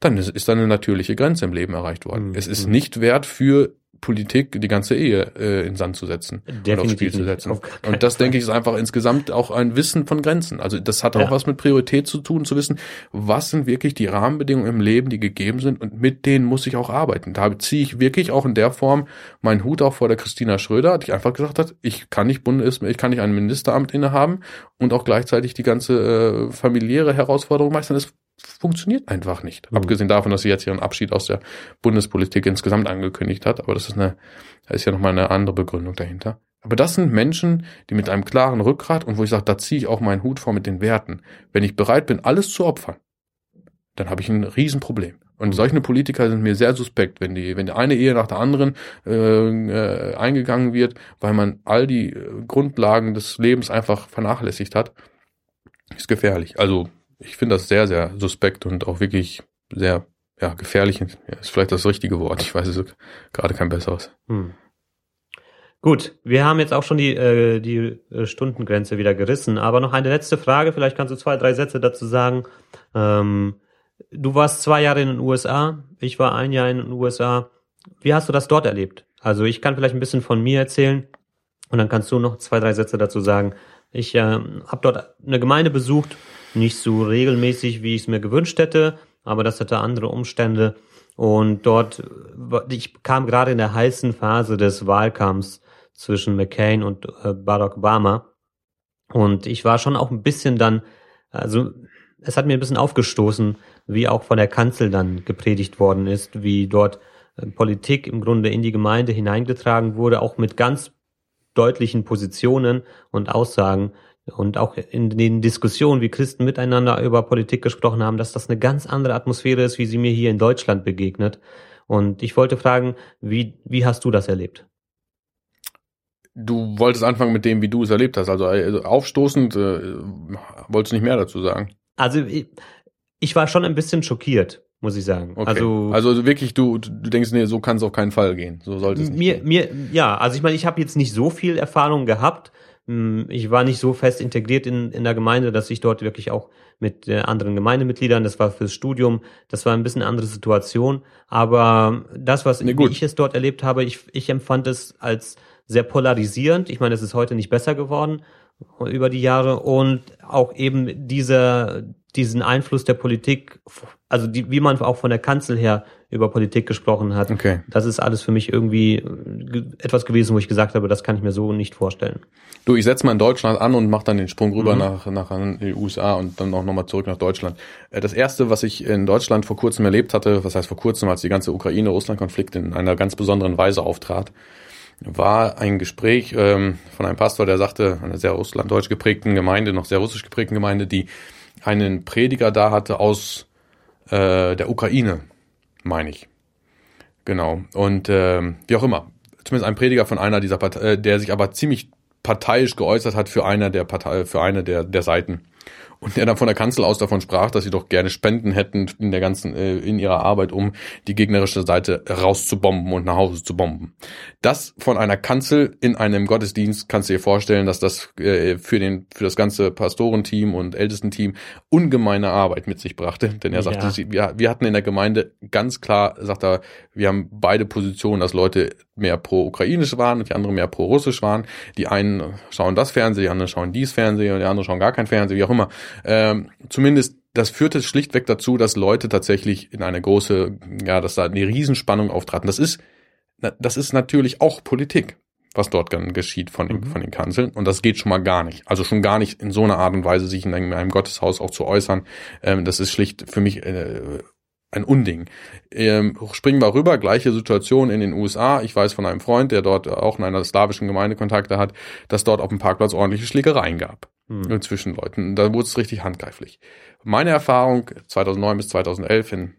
S2: dann ist, ist da eine natürliche Grenze im Leben erreicht worden. Hm. Es ist hm. nicht wert für Politik die ganze Ehe äh, in Sand zu setzen
S1: Definitiv und aufs Spiel zu setzen.
S2: Und das, denke ich, ist einfach insgesamt auch ein Wissen von Grenzen. Also das hat auch ja. was mit Priorität zu tun, zu wissen, was sind wirklich die Rahmenbedingungen im Leben, die gegeben sind und mit denen muss ich auch arbeiten. Da ziehe ich wirklich auch in der Form meinen Hut auch vor der Christina Schröder, die einfach gesagt hat, ich kann nicht Bundes, ich kann nicht ein Ministeramt innehaben und auch gleichzeitig die ganze äh, familiäre Herausforderung meistern. Das funktioniert einfach nicht. Mhm. Abgesehen davon, dass sie jetzt ihren Abschied aus der Bundespolitik insgesamt angekündigt hat. Aber das ist eine, da ist ja nochmal eine andere Begründung dahinter. Aber das sind Menschen, die mit einem klaren Rückgrat und wo ich sage, da ziehe ich auch meinen Hut vor mit den Werten. Wenn ich bereit bin, alles zu opfern, dann habe ich ein Riesenproblem. Und solche Politiker sind mir sehr suspekt, wenn die, wenn die eine Ehe nach der anderen äh, äh, eingegangen wird, weil man all die äh, Grundlagen des Lebens einfach vernachlässigt hat, ist gefährlich. Also ich finde das sehr, sehr suspekt und auch wirklich sehr ja, gefährlich. Ja, ist vielleicht das richtige Wort. Ich weiß es gerade kein besseres. Hm.
S1: Gut, wir haben jetzt auch schon die, äh, die äh, Stundengrenze wieder gerissen, aber noch eine letzte Frage. Vielleicht kannst du zwei, drei Sätze dazu sagen. Ähm, du warst zwei Jahre in den USA, ich war ein Jahr in den USA. Wie hast du das dort erlebt? Also ich kann vielleicht ein bisschen von mir erzählen und dann kannst du noch zwei, drei Sätze dazu sagen. Ich äh, habe dort eine Gemeinde besucht nicht so regelmäßig, wie ich es mir gewünscht hätte, aber das hatte andere Umstände. Und dort, ich kam gerade in der heißen Phase des Wahlkampfs zwischen McCain und äh, Barack Obama. Und ich war schon auch ein bisschen dann, also es hat mir ein bisschen aufgestoßen, wie auch von der Kanzel dann gepredigt worden ist, wie dort äh, Politik im Grunde in die Gemeinde hineingetragen wurde, auch mit ganz deutlichen Positionen und Aussagen, und auch in den Diskussionen, wie Christen miteinander über Politik gesprochen haben, dass das eine ganz andere Atmosphäre ist, wie sie mir hier in Deutschland begegnet. Und ich wollte fragen, wie, wie hast du das erlebt?
S2: Du wolltest anfangen mit dem, wie du es erlebt hast. Also, also aufstoßend, äh, wolltest du nicht mehr dazu sagen?
S1: Also ich, ich war schon ein bisschen schockiert, muss ich sagen.
S2: Okay. Also, also wirklich, du, du denkst, nee, so kann es auf keinen Fall gehen. So sollte es nicht
S1: mir,
S2: gehen.
S1: Mir, ja, also ich meine, ich habe jetzt nicht so viel Erfahrung gehabt, ich war nicht so fest integriert in, in der Gemeinde, dass ich dort wirklich auch mit äh, anderen Gemeindemitgliedern, das war fürs Studium, das war ein bisschen eine andere Situation. Aber das, was nee, ich es dort erlebt habe, ich, ich empfand es als sehr polarisierend. Ich meine, es ist heute nicht besser geworden über die Jahre und auch eben dieser, diesen Einfluss der Politik, also die, wie man auch von der Kanzel her über Politik gesprochen hat. Okay. Das ist alles für mich irgendwie etwas gewesen, wo ich gesagt habe, das kann ich mir so nicht vorstellen.
S2: Du, ich setze mal in Deutschland an und mache dann den Sprung rüber mhm. nach, nach die USA und dann auch nochmal zurück nach Deutschland. Äh, das erste, was ich in Deutschland vor kurzem erlebt hatte, was heißt vor kurzem, als die ganze Ukraine-Russland-Konflikt in einer ganz besonderen Weise auftrat, war ein Gespräch ähm, von einem Pastor, der sagte, einer sehr russlanddeutsch geprägten Gemeinde, noch sehr russisch geprägten Gemeinde, die einen Prediger da hatte aus äh, der Ukraine, meine ich. Genau. Und äh, wie auch immer. Zumindest ein Prediger von einer dieser Partei, äh, der sich aber ziemlich parteiisch geäußert hat für eine der Partei, für eine der, der Seiten und der dann von der Kanzel aus davon sprach, dass sie doch gerne Spenden hätten in der ganzen äh, in ihrer Arbeit, um die gegnerische Seite rauszubomben und nach Hause zu bomben. Das von einer Kanzel in einem Gottesdienst kannst du dir vorstellen, dass das äh, für den für das ganze Pastorenteam und Ältestenteam ungemeine Arbeit mit sich brachte, denn er sagte, ja. sie, wir, wir hatten in der Gemeinde ganz klar, sagt er, wir haben beide Positionen, dass Leute mehr pro-ukrainisch waren und die anderen mehr pro-russisch waren. Die einen schauen das Fernsehen, die anderen schauen dies Fernsehen und die anderen schauen gar kein Fernsehen, wie auch immer. Ähm, zumindest das führte schlichtweg dazu, dass Leute tatsächlich in eine große, ja, dass da eine Riesenspannung auftraten. Das ist, das ist natürlich auch Politik, was dort dann geschieht von den, mhm. von den Kanzeln. Und das geht schon mal gar nicht. Also schon gar nicht in so einer Art und Weise, sich in einem, Gotteshaus auch zu äußern. Ähm, das ist schlicht für mich äh, ein Unding. Ähm, springen wir rüber, gleiche Situation in den USA. Ich weiß von einem Freund, der dort auch in einer slawischen Gemeinde Kontakte hat, dass dort auf dem Parkplatz ordentliche Schlägereien gab hm. zwischen Leuten. Da wurde es richtig handgreiflich. Meine Erfahrung 2009 bis 2011 in,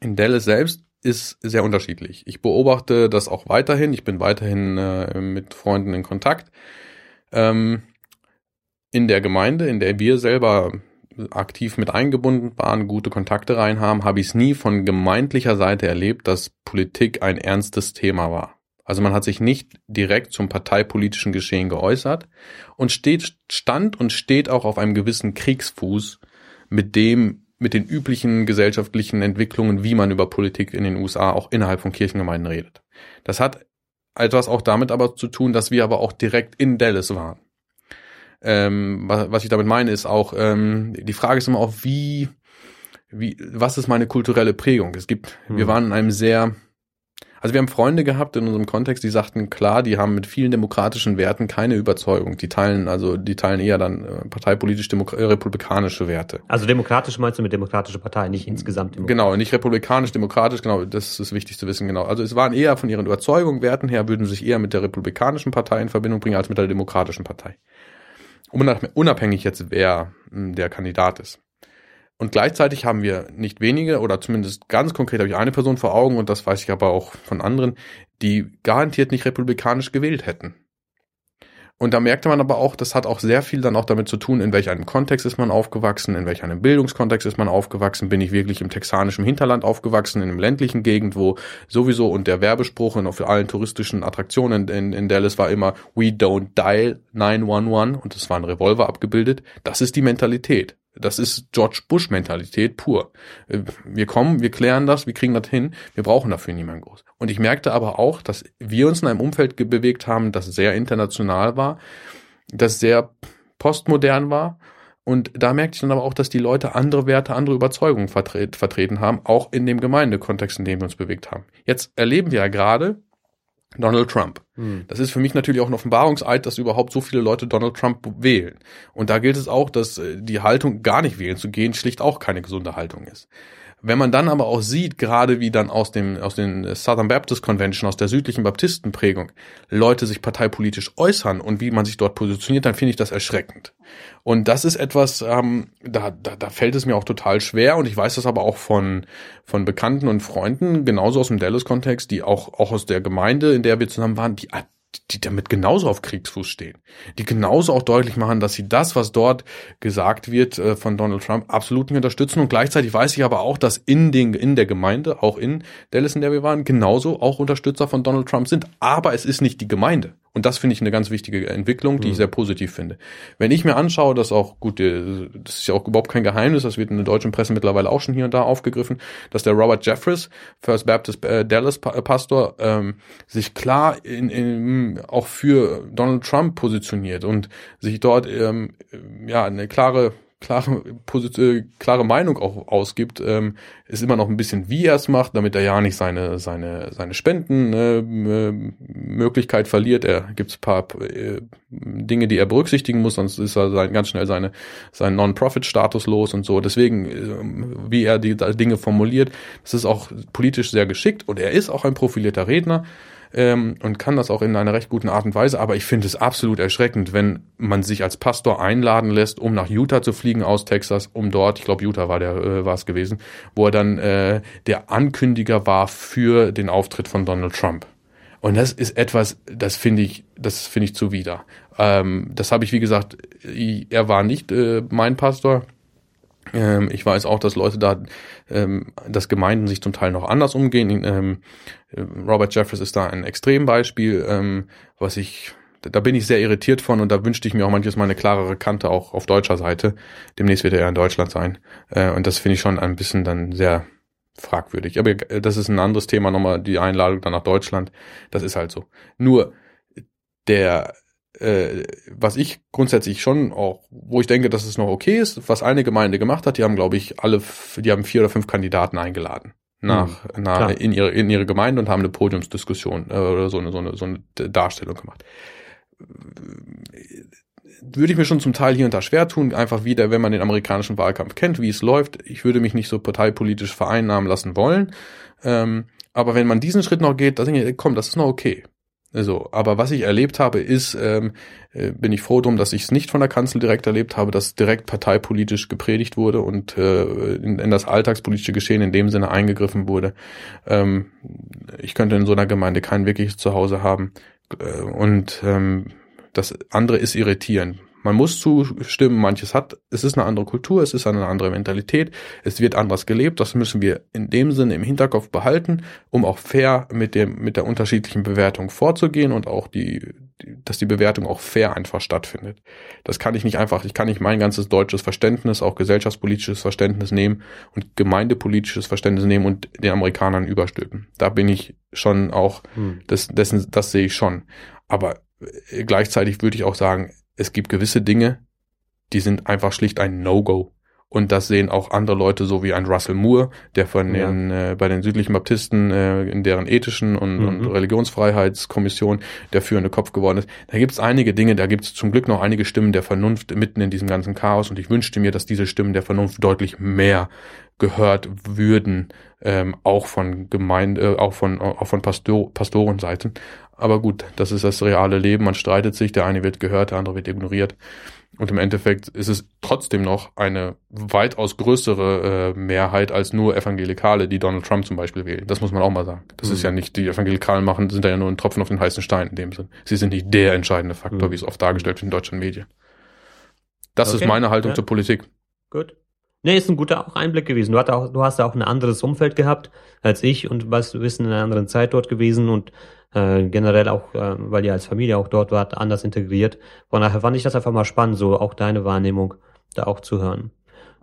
S2: in Dallas selbst ist sehr unterschiedlich. Ich beobachte das auch weiterhin. Ich bin weiterhin äh, mit Freunden in Kontakt. Ähm, in der Gemeinde, in der wir selber aktiv mit eingebunden waren, gute Kontakte rein haben, habe ich es nie von gemeindlicher Seite erlebt, dass Politik ein ernstes Thema war. Also man hat sich nicht direkt zum parteipolitischen Geschehen geäußert und steht, stand und steht auch auf einem gewissen Kriegsfuß mit dem, mit den üblichen gesellschaftlichen Entwicklungen, wie man über Politik in den USA auch innerhalb von Kirchengemeinden redet. Das hat etwas auch damit aber zu tun, dass wir aber auch direkt in Dallas waren. Ähm, was, was ich damit meine, ist auch, ähm, die Frage ist immer auch, wie, wie, was ist meine kulturelle Prägung? Es gibt, hm. wir waren in einem sehr, also wir haben Freunde gehabt in unserem Kontext, die sagten, klar, die haben mit vielen demokratischen Werten keine Überzeugung. Die teilen, also die teilen eher dann äh, parteipolitisch äh, republikanische Werte.
S1: Also demokratisch meinst du mit demokratische Partei, nicht insgesamt
S2: demokratisch? Genau, nicht republikanisch, demokratisch, genau, das ist wichtig zu wissen, genau. Also es waren eher von ihren Überzeugungen, Werten her, würden sich eher mit der republikanischen Partei in Verbindung bringen als mit der demokratischen Partei unabhängig jetzt, wer hm, der Kandidat ist. Und gleichzeitig haben wir nicht wenige, oder zumindest ganz konkret habe ich eine Person vor Augen, und das weiß ich aber auch von anderen, die garantiert nicht republikanisch gewählt hätten. Und da merkte man aber auch, das hat auch sehr viel dann auch damit zu tun, in welch einem Kontext ist man aufgewachsen, in welch einem Bildungskontext ist man aufgewachsen, bin ich wirklich im texanischen Hinterland aufgewachsen, in einem ländlichen Gegend, wo sowieso und der Werbespruch auch für allen touristischen Attraktionen in, in Dallas war immer, we don't dial 911 und es war ein Revolver abgebildet. Das ist die Mentalität. Das ist George Bush Mentalität pur. Äh, wir kommen, wir klären das, wir kriegen das hin, wir brauchen dafür niemanden groß. Und ich merkte aber auch, dass wir uns in einem Umfeld bewegt haben, das sehr international war, das sehr postmodern war. Und da merkte ich dann aber auch, dass die Leute andere Werte, andere Überzeugungen vertreten haben, auch in dem Gemeindekontext, in dem wir uns bewegt haben. Jetzt erleben wir ja gerade, Donald Trump. Hm. Das ist für mich natürlich auch ein Offenbarungseid, dass überhaupt so viele Leute Donald Trump wählen. Und da gilt es auch, dass äh, die Haltung, gar nicht wählen zu gehen, schlicht auch keine gesunde Haltung ist. Wenn man dann aber auch sieht, gerade wie dann aus dem aus den Southern Baptist Convention, aus der südlichen Baptistenprägung, Leute sich parteipolitisch äußern und wie man sich dort positioniert, dann finde ich das erschreckend. Und das ist etwas, ähm, da, da, da fällt es mir auch total schwer und ich weiß das aber auch von, von Bekannten und Freunden, genauso aus dem Dallas-Kontext, die auch, auch aus der Gemeinde, in der wir zusammen waren, die die damit genauso auf Kriegsfuß stehen, die genauso auch deutlich machen, dass sie das, was dort gesagt wird äh, von Donald Trump, absolut nicht unterstützen. Und gleichzeitig weiß ich aber auch, dass in, den, in der Gemeinde, auch in Dallas, in der wir waren, genauso auch Unterstützer von Donald Trump sind. Aber es ist nicht die Gemeinde. Und das finde ich eine ganz wichtige Entwicklung, die mhm. ich sehr positiv finde. Wenn ich mir anschaue, dass auch, gut, äh, das ist ja auch überhaupt kein Geheimnis, das wird in der deutschen Presse mittlerweile auch schon hier und da aufgegriffen, dass der Robert Jeffries, First Baptist äh, Dallas Pastor, ähm, sich klar in, in, auch für Donald Trump positioniert und sich dort ähm, ja eine klare klare, positive, klare Meinung auch ausgibt, ähm, ist immer noch ein bisschen, wie er es macht, damit er ja nicht seine, seine, seine Spendenmöglichkeit äh, verliert. Er gibt paar äh, Dinge, die er berücksichtigen muss, sonst ist er sein, ganz schnell seine, seinen Non-Profit-Status los und so. Deswegen, äh, wie er die Dinge formuliert, das ist auch politisch sehr geschickt und er ist auch ein profilierter Redner ähm, und kann das auch in einer recht guten Art und Weise. Aber ich finde es absolut erschreckend, wenn man sich als Pastor einladen lässt, um nach Utah zu fliegen aus Texas, um dort, ich glaube Utah war der äh, war es gewesen, wo er dann äh, der Ankündiger war für den Auftritt von Donald Trump. Und das ist etwas, das finde ich, das finde ich zuwider. Ähm, das habe ich, wie gesagt, er war nicht äh, mein Pastor. Ähm, ich weiß auch, dass Leute da, ähm, dass Gemeinden sich zum Teil noch anders umgehen. Ähm, Robert Jeffers ist da ein Extrembeispiel, ähm, was ich, da bin ich sehr irritiert von und da wünschte ich mir auch manches Mal eine klarere Kante auch auf deutscher Seite. Demnächst wird er ja in Deutschland sein. Äh, und das finde ich schon ein bisschen dann sehr fragwürdig. Aber das ist ein anderes Thema nochmal, die Einladung dann nach Deutschland. Das ist halt so. Nur der äh, was ich grundsätzlich schon auch, wo ich denke, dass es noch okay ist, was eine Gemeinde gemacht hat, die haben, glaube ich, alle, die haben vier oder fünf Kandidaten eingeladen nach, mhm, nach in ihre in ihre Gemeinde und haben eine Podiumsdiskussion äh, oder so eine so eine so eine Darstellung gemacht. würde ich mir schon zum Teil hier und da schwer tun, einfach wieder, wenn man den amerikanischen Wahlkampf kennt, wie es läuft. Ich würde mich nicht so parteipolitisch vereinnahmen lassen wollen. Ähm, aber wenn man diesen Schritt noch geht, da denke ich, komm, das ist noch okay. So, aber was ich erlebt habe, ist, ähm, äh, bin ich froh drum, dass ich es nicht von der Kanzel direkt erlebt habe, dass direkt parteipolitisch gepredigt wurde und äh, in, in das alltagspolitische Geschehen in dem Sinne eingegriffen wurde. Ähm, ich könnte in so einer Gemeinde kein wirkliches Zuhause haben. Äh, und ähm, das andere ist irritierend. Man muss zustimmen, manches hat, es ist eine andere Kultur, es ist eine andere Mentalität, es wird anders gelebt, das müssen wir in dem Sinne im Hinterkopf behalten, um auch fair mit dem, mit der unterschiedlichen Bewertung vorzugehen und auch die, dass die Bewertung auch fair einfach stattfindet. Das kann ich nicht einfach, ich kann nicht mein ganzes deutsches Verständnis, auch gesellschaftspolitisches Verständnis nehmen und gemeindepolitisches Verständnis nehmen und den Amerikanern überstülpen. Da bin ich schon auch, hm. das, dessen, das sehe ich schon. Aber äh, gleichzeitig würde ich auch sagen, es gibt gewisse Dinge, die sind einfach schlicht ein No-Go. Und das sehen auch andere Leute, so wie ein Russell Moore, der von ja. den, äh, bei den südlichen Baptisten äh, in deren ethischen und, mhm. und Religionsfreiheitskommission der führende Kopf geworden ist. Da gibt es einige Dinge, da gibt es zum Glück noch einige Stimmen der Vernunft mitten in diesem ganzen Chaos. Und ich wünschte mir, dass diese Stimmen der Vernunft deutlich mehr gehört würden, ähm, auch von Gemeinde, äh, auch von, auch von Pastor, Pastorenseiten. Aber gut, das ist das reale Leben. Man streitet sich, der eine wird gehört, der andere wird ignoriert. Und im Endeffekt ist es trotzdem noch eine weitaus größere äh, Mehrheit als nur Evangelikale, die Donald Trump zum Beispiel wählen. Das muss man auch mal sagen. Das mhm. ist ja nicht, die Evangelikalen machen, sind ja nur ein Tropfen auf den heißen Stein in dem Sinn. Sie sind nicht der entscheidende Faktor, mhm. wie es oft dargestellt wird in deutschen Medien. Das okay. ist meine Haltung ja. zur Politik.
S1: Gut. Nee, ist ein guter auch Einblick gewesen. Du, hast auch, du hast auch ein anderes Umfeld gehabt als ich und warst, du bist in einer anderen Zeit dort gewesen und äh, generell auch, äh, weil ihr als Familie auch dort wart, anders integriert. Von daher fand ich das einfach mal spannend, so auch deine Wahrnehmung da auch zu hören.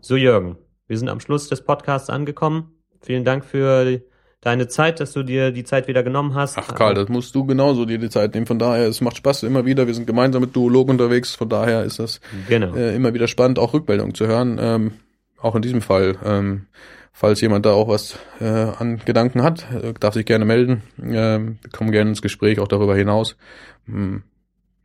S1: So, Jürgen, wir sind am Schluss des Podcasts angekommen. Vielen Dank für deine Zeit, dass du dir die Zeit wieder genommen hast.
S2: Ach Karl, das musst du genauso dir die Zeit nehmen. Von daher, es macht Spaß immer wieder. Wir sind gemeinsam mit Duolog unterwegs. Von daher ist das genau. äh, immer wieder spannend, auch Rückmeldungen zu hören. Ähm, auch in diesem Fall. Ähm, falls jemand da auch was äh, an Gedanken hat, äh, darf sich gerne melden. Äh, wir kommen gerne ins Gespräch, auch darüber hinaus. Hm,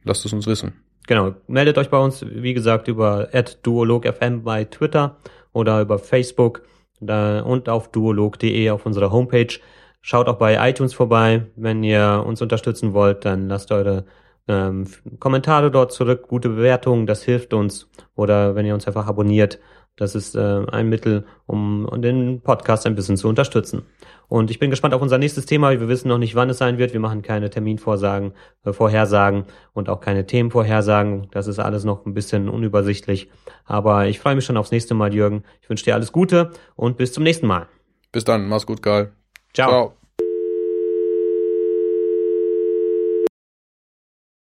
S2: lasst es uns wissen.
S1: Genau, meldet euch bei uns, wie gesagt, über duologfm bei Twitter oder über Facebook da, und auf duolog.de auf unserer Homepage. Schaut auch bei iTunes vorbei. Wenn ihr uns unterstützen wollt, dann lasst eure ähm, Kommentare dort zurück, gute Bewertungen, das hilft uns. Oder wenn ihr uns einfach abonniert, das ist äh, ein Mittel, um den Podcast ein bisschen zu unterstützen. Und ich bin gespannt auf unser nächstes Thema. Wir wissen noch nicht, wann es sein wird. Wir machen keine Terminvorsagen, äh, Vorhersagen und auch keine Themenvorhersagen. Das ist alles noch ein bisschen unübersichtlich. Aber ich freue mich schon aufs nächste Mal, Jürgen. Ich wünsche dir alles Gute und bis zum nächsten Mal.
S2: Bis dann. Mach's gut, Karl.
S1: Ciao. Ciao.